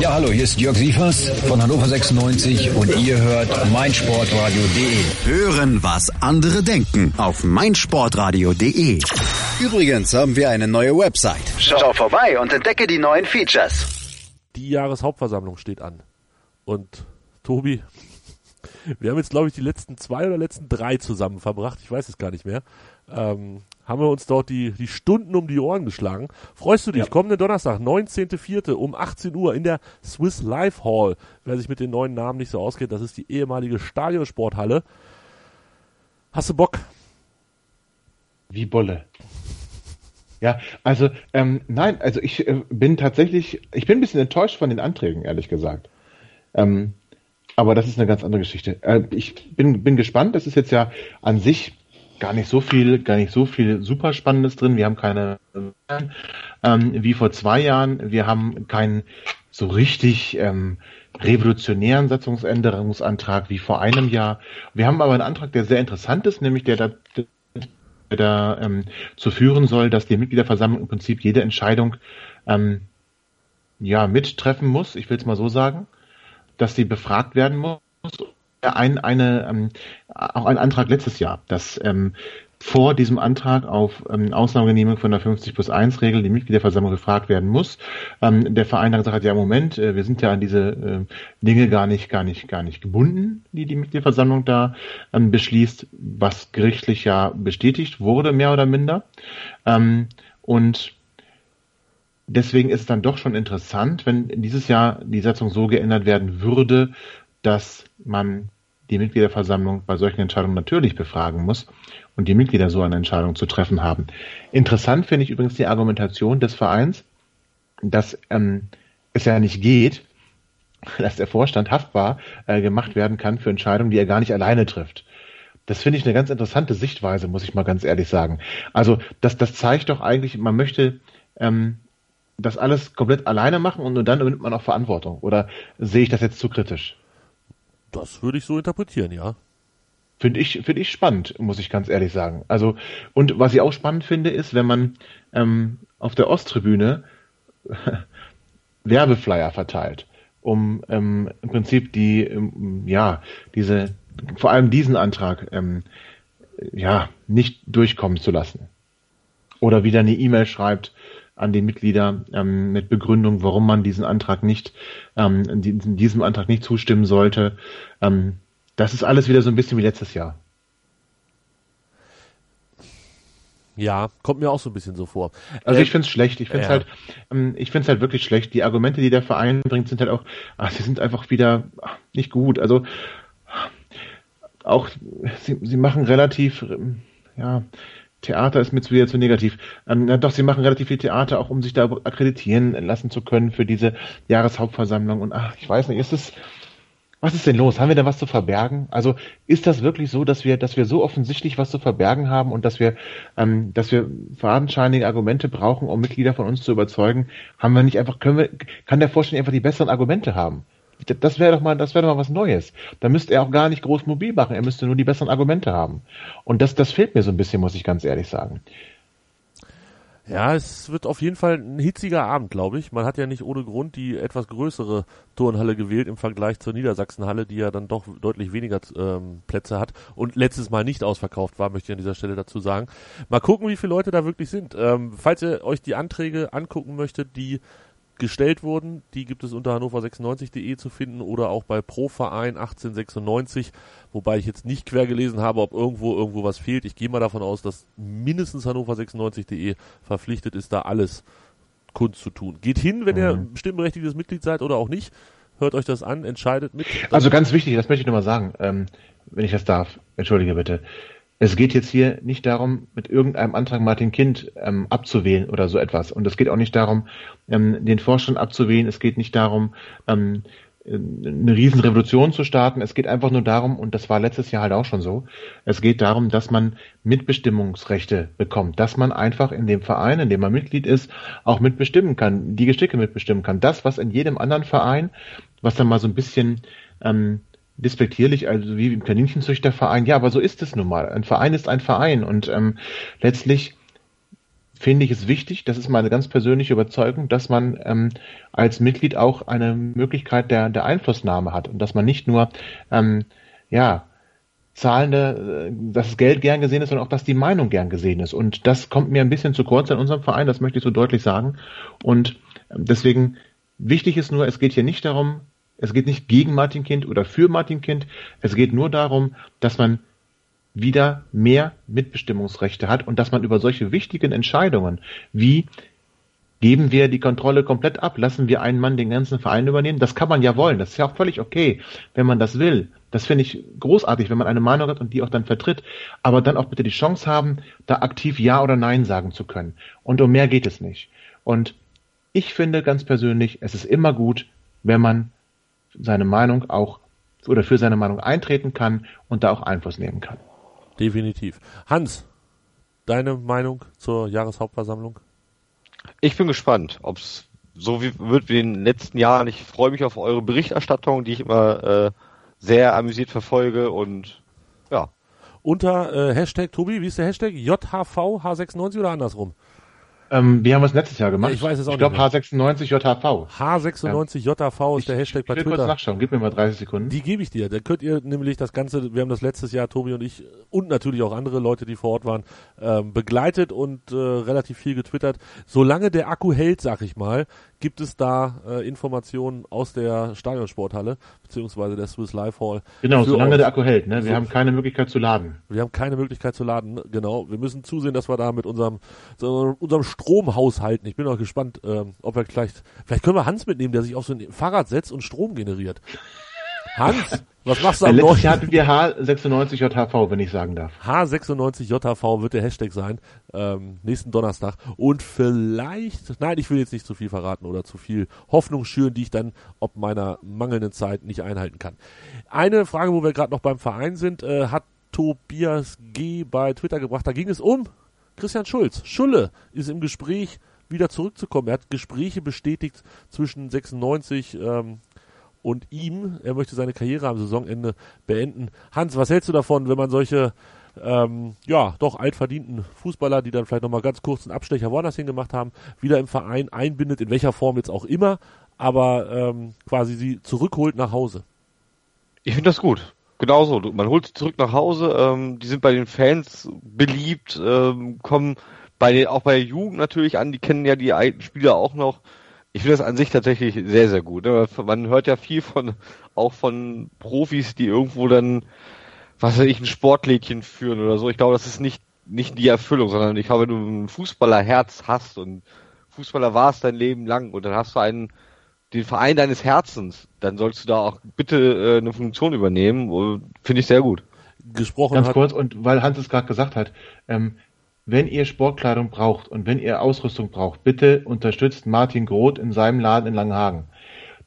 Ja, hallo, hier ist Jörg Sievers von Hannover 96 und ihr hört meinsportradio.de. Hören, was andere denken auf meinsportradio.de. Übrigens haben wir eine neue Website. Schau vorbei und entdecke die neuen Features. Die Jahreshauptversammlung steht an. Und Tobi, wir haben jetzt, glaube ich, die letzten zwei oder letzten drei zusammen verbracht. Ich weiß es gar nicht mehr. Ähm, haben wir uns dort die, die Stunden um die Ohren geschlagen. Freust du dich? Ja. Kommenden Donnerstag, 19.04. um 18 Uhr in der Swiss Life Hall. Wer sich mit den neuen Namen nicht so auskennt, das ist die ehemalige Stadionsporthalle. Hast du Bock? Wie Bolle. Ja, also ähm, nein, also ich äh, bin tatsächlich, ich bin ein bisschen enttäuscht von den Anträgen, ehrlich gesagt. Ähm, aber das ist eine ganz andere Geschichte. Äh, ich bin, bin gespannt. Das ist jetzt ja an sich gar nicht so viel, gar nicht so viel super Spannendes drin. Wir haben keine, ähm, wie vor zwei Jahren, wir haben keinen so richtig ähm, revolutionären Satzungsänderungsantrag wie vor einem Jahr. Wir haben aber einen Antrag, der sehr interessant ist, nämlich der da, da ähm, zu führen soll, dass die Mitgliederversammlung im Prinzip jede Entscheidung ähm, ja mittreffen muss. Ich will es mal so sagen, dass sie befragt werden muss ein, eine, ähm, auch ein Antrag letztes Jahr, dass ähm, vor diesem Antrag auf ähm, Ausnahmegenehmigung von der 50 plus 1 Regel die Mitgliederversammlung gefragt werden muss. Ähm, der Verein dann gesagt hat, ja Moment, äh, wir sind ja an diese äh, Dinge gar nicht, gar nicht, gar nicht gebunden, die die Mitgliederversammlung da ähm, beschließt, was gerichtlich ja bestätigt wurde, mehr oder minder. Ähm, und deswegen ist es dann doch schon interessant, wenn dieses Jahr die Satzung so geändert werden würde, dass man die Mitgliederversammlung bei solchen Entscheidungen natürlich befragen muss und die Mitglieder so eine Entscheidung zu treffen haben. Interessant finde ich übrigens die Argumentation des Vereins, dass ähm, es ja nicht geht, dass der Vorstand haftbar äh, gemacht werden kann für Entscheidungen, die er gar nicht alleine trifft. Das finde ich eine ganz interessante Sichtweise, muss ich mal ganz ehrlich sagen. Also das, das zeigt doch eigentlich, man möchte ähm, das alles komplett alleine machen und nur dann nimmt man auch Verantwortung. Oder sehe ich das jetzt zu kritisch? Das würde ich so interpretieren, ja. Finde ich, finde ich spannend, muss ich ganz ehrlich sagen. Also, und was ich auch spannend finde, ist, wenn man ähm, auf der Osttribüne Werbeflyer verteilt, um ähm, im Prinzip die, ähm, ja, diese, vor allem diesen Antrag, ähm, ja, nicht durchkommen zu lassen. Oder wieder eine E-Mail schreibt, an die Mitglieder ähm, mit Begründung, warum man diesen Antrag nicht, ähm, diesem Antrag nicht zustimmen sollte. Ähm, das ist alles wieder so ein bisschen wie letztes Jahr. Ja, kommt mir auch so ein bisschen so vor. Also ich finde es schlecht. Ich finde es ja. halt, ähm, ich finde es halt wirklich schlecht. Die Argumente, die der Verein bringt, sind halt auch, ach, sie sind einfach wieder nicht gut. Also auch sie, sie machen relativ, ja, Theater ist mir zu wieder zu negativ. Ähm, doch, sie machen relativ viel Theater, auch um sich da akkreditieren lassen zu können für diese Jahreshauptversammlung. Und ach, ich weiß nicht, ist es, was ist denn los? Haben wir da was zu verbergen? Also ist das wirklich so, dass wir, dass wir so offensichtlich was zu verbergen haben und dass wir, ähm, dass wir fadenscheinige Argumente brauchen, um Mitglieder von uns zu überzeugen? Haben wir nicht einfach, können wir, kann der Vorstand einfach die besseren Argumente haben? Das wäre doch mal, das wäre doch mal was Neues. Da müsste er auch gar nicht groß mobil machen. Er müsste nur die besseren Argumente haben. Und das, das fehlt mir so ein bisschen, muss ich ganz ehrlich sagen. Ja, es wird auf jeden Fall ein hitziger Abend, glaube ich. Man hat ja nicht ohne Grund die etwas größere Turnhalle gewählt im Vergleich zur Niedersachsenhalle, die ja dann doch deutlich weniger ähm, Plätze hat und letztes Mal nicht ausverkauft war, möchte ich an dieser Stelle dazu sagen. Mal gucken, wie viele Leute da wirklich sind. Ähm, falls ihr euch die Anträge angucken möchtet, die gestellt wurden. Die gibt es unter hannover96.de zu finden oder auch bei Proverein 1896, wobei ich jetzt nicht quer gelesen habe, ob irgendwo irgendwo was fehlt. Ich gehe mal davon aus, dass mindestens hannover96.de verpflichtet ist, da alles Kunst zu tun. Geht hin, wenn mhm. ihr stimmberechtigtes Mitglied seid oder auch nicht. Hört euch das an, entscheidet mit. Also ganz wichtig, das möchte ich nochmal sagen, ähm, wenn ich das darf. Entschuldige bitte. Es geht jetzt hier nicht darum, mit irgendeinem Antrag Martin Kind ähm, abzuwählen oder so etwas. Und es geht auch nicht darum, ähm, den Vorstand abzuwählen. Es geht nicht darum, ähm, eine Riesenrevolution zu starten. Es geht einfach nur darum, und das war letztes Jahr halt auch schon so, es geht darum, dass man Mitbestimmungsrechte bekommt, dass man einfach in dem Verein, in dem man Mitglied ist, auch mitbestimmen kann, die Geschicke mitbestimmen kann. Das, was in jedem anderen Verein, was dann mal so ein bisschen ähm, despektierlich, also wie im Kaninchenzüchterverein. Ja, aber so ist es nun mal. Ein Verein ist ein Verein und ähm, letztlich finde ich es wichtig, das ist meine ganz persönliche Überzeugung, dass man ähm, als Mitglied auch eine Möglichkeit der, der Einflussnahme hat und dass man nicht nur ähm, ja, zahlende, äh, dass das Geld gern gesehen ist, sondern auch, dass die Meinung gern gesehen ist. Und das kommt mir ein bisschen zu kurz in unserem Verein, das möchte ich so deutlich sagen. Und ähm, deswegen wichtig ist nur, es geht hier nicht darum, es geht nicht gegen Martin Kind oder für Martin Kind, es geht nur darum, dass man wieder mehr Mitbestimmungsrechte hat und dass man über solche wichtigen Entscheidungen wie geben wir die Kontrolle komplett ab, lassen wir einen Mann den ganzen Verein übernehmen, das kann man ja wollen, das ist ja auch völlig okay, wenn man das will. Das finde ich großartig, wenn man eine Meinung hat und die auch dann vertritt, aber dann auch bitte die Chance haben, da aktiv Ja oder Nein sagen zu können. Und um mehr geht es nicht. Und ich finde ganz persönlich, es ist immer gut, wenn man seine Meinung auch oder für seine Meinung eintreten kann und da auch Einfluss nehmen kann. Definitiv. Hans, deine Meinung zur Jahreshauptversammlung? Ich bin gespannt, ob es so wie, wird wie in den letzten Jahren. Ich freue mich auf eure Berichterstattung, die ich immer äh, sehr amüsiert verfolge und ja. Unter äh, Hashtag, Tobi, wie ist der Hashtag? JHV H96 oder andersrum? Ähm, wie haben wir es letztes Jahr gemacht? Ich weiß es auch ich glaube H96 JHV. H96 JHV ist der Hashtag bei ich will Twitter. kurz nachschauen, gib mir mal 30 Sekunden. Die gebe ich dir. Da könnt ihr nämlich das Ganze, wir haben das letztes Jahr, Tobi und ich, und natürlich auch andere Leute, die vor Ort waren, ähm, begleitet und äh, relativ viel getwittert. Solange der Akku hält, sag ich mal, gibt es da äh, Informationen aus der Stadionsporthalle, beziehungsweise der Swiss Life Hall. Genau, solange euch. der Akku hält. Ne? Wir so, haben keine Möglichkeit zu laden. Wir haben keine Möglichkeit zu laden, genau. Wir müssen zusehen, dass wir da mit unserem, so unserem Strom haushalten. Ich bin auch gespannt, ähm, ob wir vielleicht, vielleicht können wir Hans mitnehmen, der sich auf so ein Fahrrad setzt und Strom generiert. Hans, was machst du am Letztes Jahr hatten wir H96JHV, wenn ich sagen darf. H96JHV wird der Hashtag sein, ähm, nächsten Donnerstag. Und vielleicht, nein, ich will jetzt nicht zu viel verraten oder zu viel Hoffnung schüren, die ich dann ob meiner mangelnden Zeit nicht einhalten kann. Eine Frage, wo wir gerade noch beim Verein sind, äh, hat Tobias G. bei Twitter gebracht. Da ging es um Christian Schulz. Schulle ist im Gespräch wieder zurückzukommen. Er hat Gespräche bestätigt zwischen 96 ähm, und ihm. Er möchte seine Karriere am Saisonende beenden. Hans, was hältst du davon, wenn man solche ähm, ja, doch altverdienten Fußballer, die dann vielleicht nochmal ganz kurz einen Abstecher woanders hingemacht haben, wieder im Verein einbindet, in welcher Form jetzt auch immer, aber ähm, quasi sie zurückholt nach Hause. Ich finde das gut. Genauso. Man holt sie zurück nach Hause, ähm, die sind bei den Fans beliebt, ähm, kommen bei den, auch bei der Jugend natürlich an, die kennen ja die alten Spieler auch noch. Ich finde das an sich tatsächlich sehr, sehr gut. Ne? Man hört ja viel von, auch von Profis, die irgendwo dann, was weiß ich, ein Sportlädchen führen oder so. Ich glaube, das ist nicht, nicht die Erfüllung, sondern ich glaube, wenn du ein Fußballerherz hast und Fußballer warst dein Leben lang und dann hast du einen, den Verein deines Herzens, dann sollst du da auch bitte äh, eine Funktion übernehmen. Finde ich sehr gut. Gesprochen Ganz hat. kurz, und weil Hans es gerade gesagt hat, ähm, wenn ihr Sportkleidung braucht und wenn ihr Ausrüstung braucht, bitte unterstützt Martin Groth in seinem Laden in Langenhagen.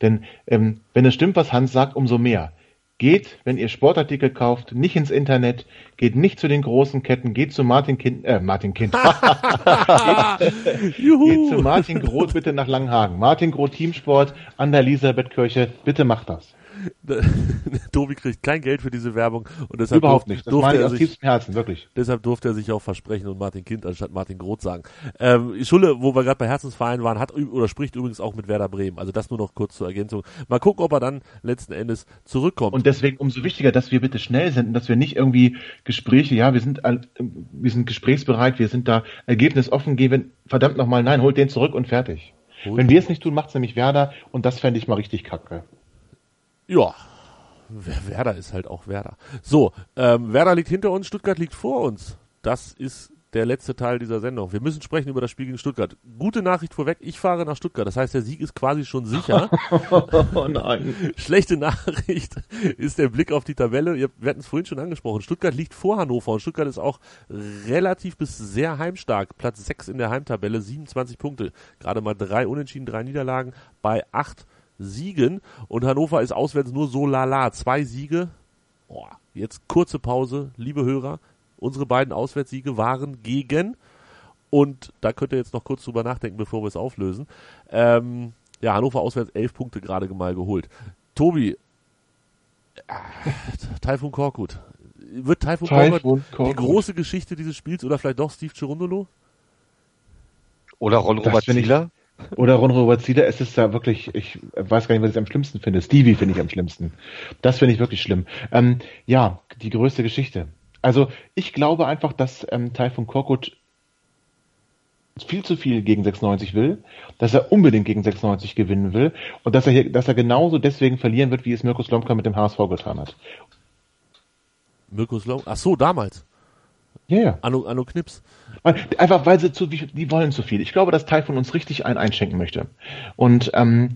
Denn ähm, wenn es stimmt, was Hans sagt, umso mehr. Geht, wenn ihr Sportartikel kauft, nicht ins Internet, geht nicht zu den großen Ketten, geht zu Martin Kind, äh, Martin Kind. geht, geht zu Martin Groth bitte nach Langenhagen. Martin Groth Teamsport an der Elisabethkirche, bitte macht das. Tobi kriegt kein Geld für diese Werbung und deshalb Überhaupt nicht. Das durfte er aus sich, tiefstem Herzen, wirklich. deshalb durfte er sich auch versprechen und Martin Kind anstatt Martin Groth sagen. Ähm, Schulle, wo wir gerade bei Herzensverein waren, hat oder spricht übrigens auch mit Werder Bremen. Also das nur noch kurz zur Ergänzung. Mal gucken, ob er dann letzten Endes zurückkommt. Und deswegen umso wichtiger, dass wir bitte schnell sind und dass wir nicht irgendwie Gespräche, ja, wir sind, wir sind gesprächsbereit, wir sind da ergebnisoffen, geben, verdammt nochmal, nein, holt den zurück und fertig. Holt- Wenn wir es nicht tun, macht's nämlich Werder und das fände ich mal richtig kacke. Ja. Wer- Werder ist halt auch Werder. So, ähm, Werder liegt hinter uns, Stuttgart liegt vor uns. Das ist der letzte Teil dieser Sendung. Wir müssen sprechen über das Spiel gegen Stuttgart. Gute Nachricht vorweg, ich fahre nach Stuttgart. Das heißt, der Sieg ist quasi schon sicher. oh nein. Schlechte Nachricht ist der Blick auf die Tabelle. Wir hatten es vorhin schon angesprochen. Stuttgart liegt vor Hannover und Stuttgart ist auch relativ bis sehr heimstark. Platz 6 in der Heimtabelle, 27 Punkte. Gerade mal drei Unentschieden, drei Niederlagen bei acht Siegen. Und Hannover ist auswärts nur so lala. Zwei Siege. Boah, jetzt kurze Pause, liebe Hörer. Unsere beiden Auswärtssiege waren gegen und da könnt ihr jetzt noch kurz drüber nachdenken, bevor wir es auflösen. Ähm, ja, Hannover auswärts elf Punkte gerade mal geholt. Tobi, äh, Taifun Korkut. Wird Taifun Korkut die große Geschichte dieses Spiels oder vielleicht doch Steve Cherundolo? Oder Ron Robert Zieler? Oder Ron Robert es ist da wirklich, ich weiß gar nicht, was ich am schlimmsten finde. Stevie finde ich am schlimmsten. Das finde ich wirklich schlimm. Ähm, ja, die größte Geschichte. Also ich glaube einfach, dass ähm, Taifun Korkut viel zu viel gegen 96 will, dass er unbedingt gegen 96 gewinnen will und dass er hier, dass er genauso deswegen verlieren wird, wie es Mirko Slomka mit dem HSV getan hat. Mirko Slomka, ach so, damals. Ja, ja. Anno, Anno Knips. Einfach weil sie zu, die wollen zu viel. Ich glaube, dass Teil von uns richtig ein einschenken möchte. Und ähm,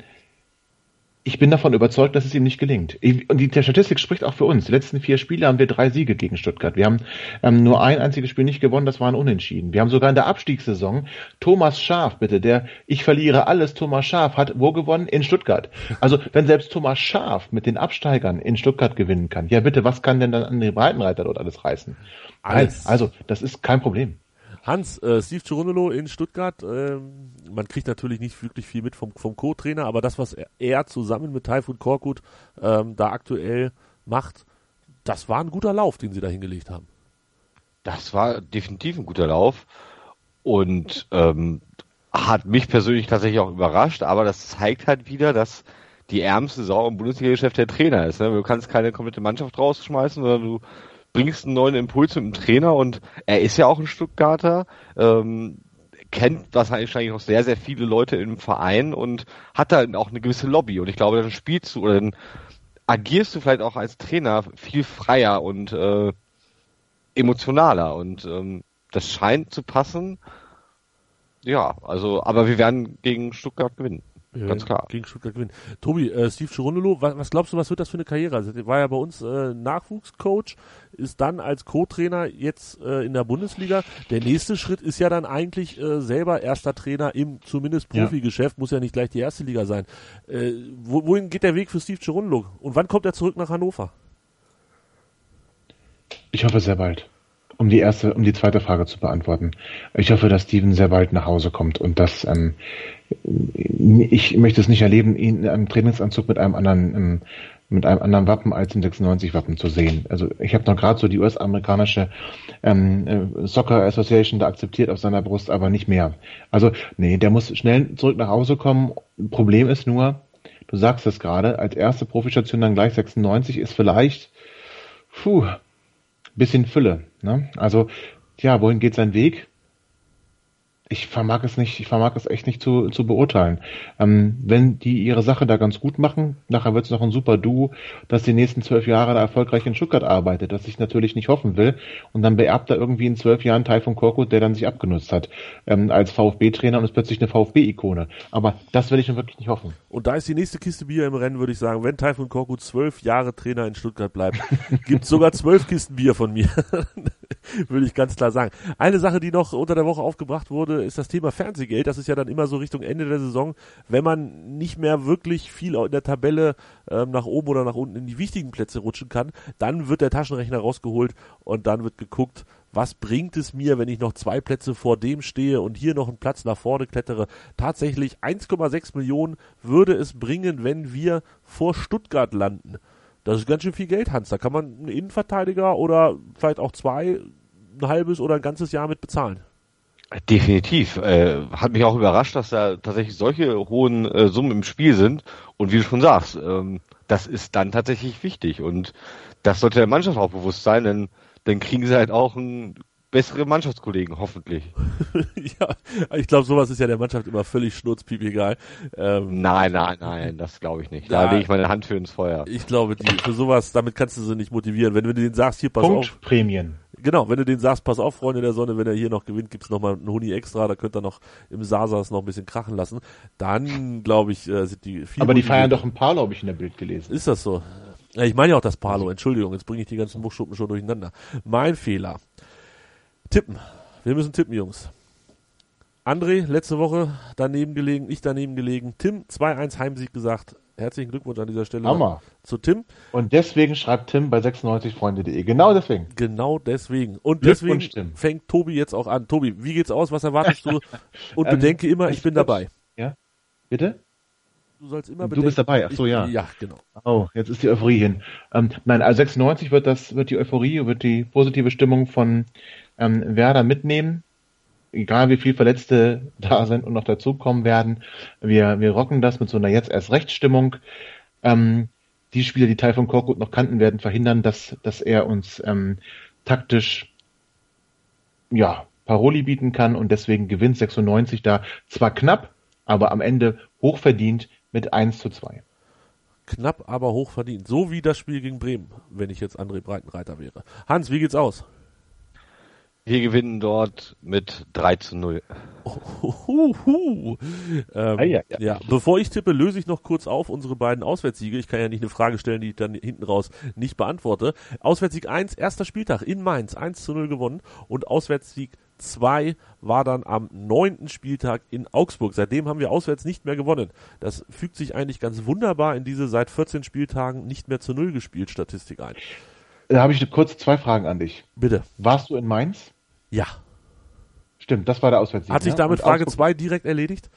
ich bin davon überzeugt, dass es ihm nicht gelingt. Und die Statistik spricht auch für uns. Die letzten vier Spiele haben wir drei Siege gegen Stuttgart. Wir haben ähm, nur ein einziges Spiel nicht gewonnen, das war ein Unentschieden. Wir haben sogar in der Abstiegssaison Thomas Schaf, bitte, der Ich verliere alles, Thomas Schaf, hat wo gewonnen? In Stuttgart. Also wenn selbst Thomas Schaf mit den Absteigern in Stuttgart gewinnen kann, ja bitte, was kann denn dann an den Breitenreiter dort alles reißen? Alles. Also, das ist kein Problem. Hans, äh, Steve Girondolo in Stuttgart, äh, man kriegt natürlich nicht wirklich viel mit vom, vom Co-Trainer, aber das, was er, er zusammen mit Taifun Korkut ähm, da aktuell macht, das war ein guter Lauf, den sie da hingelegt haben. Das war definitiv ein guter Lauf und ähm, hat mich persönlich tatsächlich auch überrascht, aber das zeigt halt wieder, dass die ärmste Sau im Bundesliga-Geschäft der Trainer ist. Ne? Du kannst keine komplette Mannschaft rausschmeißen, sondern du bringst einen neuen Impuls mit dem Trainer und er ist ja auch ein Stuttgarter, ähm, kennt wahrscheinlich auch sehr, sehr viele Leute im Verein und hat da auch eine gewisse Lobby und ich glaube, dann spielst du oder dann agierst du vielleicht auch als Trainer viel freier und äh, emotionaler und ähm, das scheint zu passen. Ja, also, aber wir werden gegen Stuttgart gewinnen. Ja, Ganz klar. Gegen Stuttgart gewinnen. Tobi, äh, Steve Girondolo, was, was, glaubst du, was wird das für eine Karriere? Also, der war ja bei uns äh, Nachwuchscoach, ist dann als Co-Trainer jetzt äh, in der Bundesliga. Der nächste Schritt ist ja dann eigentlich äh, selber erster Trainer im zumindest Profigeschäft, ja. muss ja nicht gleich die erste Liga sein. Äh, wo, wohin geht der Weg für Steve Girondolo? Und wann kommt er zurück nach Hannover? Ich hoffe sehr bald um die erste, um die zweite Frage zu beantworten. Ich hoffe, dass Steven sehr bald nach Hause kommt und dass ähm, ich möchte es nicht erleben, ihn in einem Trainingsanzug mit einem anderen ähm, mit einem anderen Wappen als im 96 Wappen zu sehen. Also ich habe noch gerade so die US-amerikanische ähm, äh, Soccer Association da akzeptiert auf seiner Brust, aber nicht mehr. Also nee, der muss schnell zurück nach Hause kommen. Problem ist nur, du sagst es gerade, als erste Profistation dann gleich 96 ist vielleicht, puh, bisschen Fülle. Ne? Also, ja, wohin geht sein Weg? Ich vermag es nicht, ich vermag es echt nicht zu, zu beurteilen. Ähm, wenn die ihre Sache da ganz gut machen, nachher wird es noch ein super Duo, dass die nächsten zwölf Jahre da erfolgreich in Stuttgart arbeitet, das ich natürlich nicht hoffen will. Und dann beerbt er irgendwie in zwölf Jahren Taifun Korkut, der dann sich abgenutzt hat, ähm, als VfB-Trainer und ist plötzlich eine VfB-Ikone. Aber das will ich schon wirklich nicht hoffen. Und da ist die nächste Kiste Bier im Rennen, würde ich sagen. Wenn Taifun Korkut zwölf Jahre Trainer in Stuttgart bleibt, gibt sogar zwölf Kisten Bier von mir. würde ich ganz klar sagen. Eine Sache, die noch unter der Woche aufgebracht wurde, ist das Thema Fernsehgeld. Das ist ja dann immer so Richtung Ende der Saison, wenn man nicht mehr wirklich viel in der Tabelle ähm, nach oben oder nach unten in die wichtigen Plätze rutschen kann, dann wird der Taschenrechner rausgeholt und dann wird geguckt, was bringt es mir, wenn ich noch zwei Plätze vor dem stehe und hier noch einen Platz nach vorne klettere? Tatsächlich 1,6 Millionen würde es bringen, wenn wir vor Stuttgart landen. Das ist ganz schön viel Geld, Hans. Da kann man einen Innenverteidiger oder vielleicht auch zwei ein halbes oder ein ganzes Jahr mit bezahlen. Definitiv. Äh, hat mich auch überrascht, dass da tatsächlich solche hohen äh, Summen im Spiel sind. Und wie du schon sagst, ähm, das ist dann tatsächlich wichtig. Und das sollte der Mannschaft auch bewusst sein, denn dann kriegen sie halt auch einen bessere Mannschaftskollegen, hoffentlich. ja, ich glaube, sowas ist ja der Mannschaft immer völlig schnurzpiep egal. Ähm, nein, nein, nein, das glaube ich nicht. Da lege ich meine Hand für ins Feuer. Ich glaube, die, für sowas, damit kannst du sie nicht motivieren. Wenn, wenn du denen sagst, hier pass Punkt auf. Prämien. Genau, wenn du denen sagst, pass auf, Freunde der Sonne, wenn er hier noch gewinnt, gibt's noch mal einen Huni extra, da könnt ihr noch im Sasas noch ein bisschen krachen lassen. Dann, glaube ich, äh, sind die viel Aber die feiern doch ein paar, glaube ich, in der Bild gelesen. Ist das so? Ja, ich meine ja auch das Palo, Entschuldigung, jetzt bringe ich die ganzen Buchschuppen schon durcheinander. Mein Fehler. Tippen. Wir müssen tippen, Jungs. André, letzte Woche daneben gelegen, ich daneben gelegen. Tim, 2-1 Heimsieg gesagt. Herzlichen Glückwunsch an dieser Stelle Hammer. zu Tim. Und deswegen schreibt Tim bei 96freunde.de. Genau deswegen. Genau deswegen. Und deswegen fängt Tobi jetzt auch an. Tobi, wie geht's aus? Was erwartest du? Und ähm, bedenke immer, ich bin dabei. Ja? Bitte? Du sollst immer bedenken. Du bist dabei, ach so, ja. Ja, genau. Oh, jetzt ist die Euphorie hin. Ähm, nein, also 96 wird das, wird die Euphorie, wird die positive Stimmung von ähm, Werder mitnehmen. egal wie viel Verletzte da sind und noch dazukommen werden, wir, wir rocken das mit so einer jetzt erst Rechtsstimmung. Ähm, die Spieler, die Teil von Korkut noch kannten, werden verhindern, dass, dass er uns ähm, taktisch ja, Paroli bieten kann und deswegen gewinnt 96 da zwar knapp, aber am Ende hochverdient mit 1 zu 2. Knapp, aber hochverdient. So wie das Spiel gegen Bremen, wenn ich jetzt André Breitenreiter wäre. Hans, wie geht's aus? Wir gewinnen dort mit 3 zu 0. Uhuhu. Ähm, ah, ja, ja. ja, bevor ich tippe, löse ich noch kurz auf unsere beiden Auswärtssiege. Ich kann ja nicht eine Frage stellen, die ich dann hinten raus nicht beantworte. Auswärtssieg 1, erster Spieltag in Mainz, 1 zu 0 gewonnen und Auswärtssieg 2 war dann am neunten Spieltag in Augsburg. Seitdem haben wir auswärts nicht mehr gewonnen. Das fügt sich eigentlich ganz wunderbar in diese seit 14 Spieltagen nicht mehr zu Null gespielt Statistik ein. Da habe ich kurz zwei Fragen an dich. Bitte. Warst du in Mainz? Ja. Stimmt, das war der Auswärtssieg. Hat sich ne? damit und Frage 2 direkt erledigt?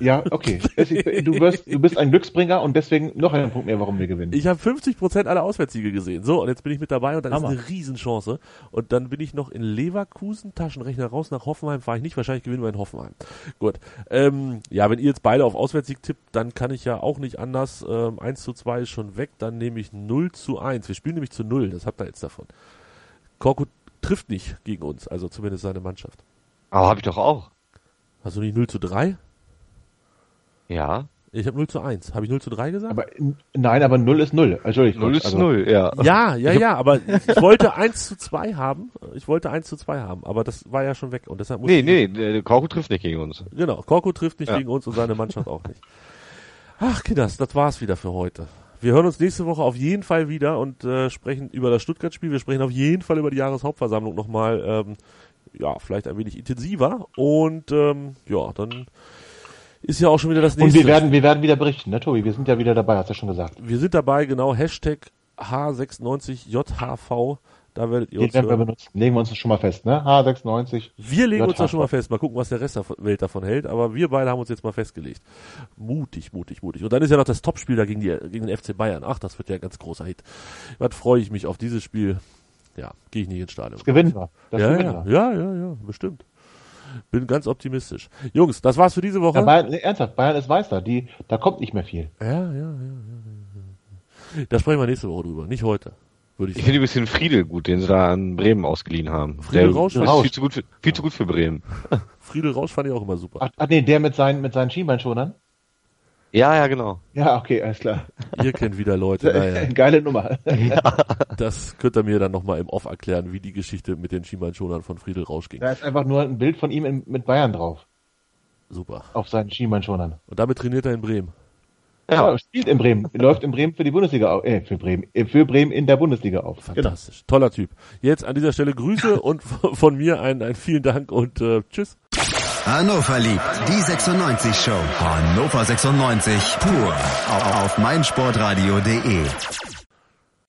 Ja, okay. Du, wirst, du bist ein Glücksbringer und deswegen noch ein Punkt mehr, warum wir gewinnen. Ich habe 50% aller Auswärtssiege gesehen. So, und jetzt bin ich mit dabei und dann Hammer. ist eine Riesenchance. Und dann bin ich noch in Leverkusen, Taschenrechner raus, nach Hoffenheim fahre ich nicht. Wahrscheinlich gewinnen wir in Hoffenheim. Gut. Ähm, ja, wenn ihr jetzt beide auf Auswärtssieg tippt, dann kann ich ja auch nicht anders. Ähm, 1 zu 2 ist schon weg, dann nehme ich 0 zu 1. Wir spielen nämlich zu 0, das habt ihr jetzt davon. Korkut trifft nicht gegen uns, also zumindest seine Mannschaft. Aber habe ich doch auch. Hast du nicht 0 zu 3? Ja. Ich habe 0 zu 1. Habe ich 0 zu 3 gesagt? Aber, nein, aber 0 ist 0. Entschuldigung. 0 ist also, 0, ja. Ja, ja, ja, aber ich wollte 1 zu 2 haben. Ich wollte 1 zu 2 haben, aber das war ja schon weg. Und deshalb nee, nee, Korku trifft nicht gegen uns. Genau, Korku trifft nicht ja. gegen uns und seine Mannschaft auch nicht. Ach, Kinders, das war's wieder für heute. Wir hören uns nächste Woche auf jeden Fall wieder und äh, sprechen über das Stuttgart-Spiel. Wir sprechen auf jeden Fall über die Jahreshauptversammlung nochmal, ähm, ja, vielleicht ein wenig intensiver. Und ähm, ja, dann ist ja auch schon wieder das nächste. Und wir werden, wir werden wieder berichten, ne, Tobi? Wir sind ja wieder dabei, hast du ja schon gesagt. Wir sind dabei, genau. Hashtag H96JHV. Da werdet ihr Den uns werden wir benutzen. Legen wir uns das schon mal fest, ne? H96. Wir legen uns das schon mal fest. Mal gucken, was der Rest der Welt davon hält. Aber wir beide haben uns jetzt mal festgelegt. Mutig, mutig, mutig. Und dann ist ja noch das Topspiel da gegen, die, gegen den FC Bayern. Ach, das wird ja ein ganz großer Hit. Was freue ich mich auf dieses Spiel. Ja, gehe ich nicht ins Stadion. Das gewinnen wir. Das ja, gewinnen wir. ja, ja, ja, bestimmt. Bin ganz optimistisch. Jungs, das war's für diese Woche. Ja, Bayern, ernsthaft, Bayern ist Meister. Die, da kommt nicht mehr viel. Ja, ja, ja, ja. ja. Da sprechen wir nächste Woche drüber, nicht heute. Würde ich, ich finde ein bisschen Friedel gut, den sie da an Bremen ausgeliehen haben. Friedel der Rausch, ist viel zu gut für, viel zu gut für Bremen. Friedel Rausch fand ich auch immer super. Ach, ach nee, der mit seinen, mit seinen Schienbeinschonern? Ja, ja, genau. Ja, okay, alles klar. Ihr kennt wieder Leute. Naja. Geile Nummer. Das könnt ihr mir dann nochmal im Off erklären, wie die Geschichte mit den Schienbeinschonern von Friedel Rausch ging. Da ist einfach nur ein Bild von ihm in, mit Bayern drauf. Super. Auf seinen Schienbeinschonern. Und damit trainiert er in Bremen. Ja, ja spielt in Bremen. Läuft in Bremen für die Bundesliga auf. Äh, für Bremen. Äh, für Bremen in der Bundesliga auf. Genau. Fantastisch. Genau. Toller Typ. Jetzt an dieser Stelle Grüße und von mir ein, ein vielen Dank und äh, tschüss. Hannover liebt die 96 Show. Hannover 96 pur auf meinsportradio.de.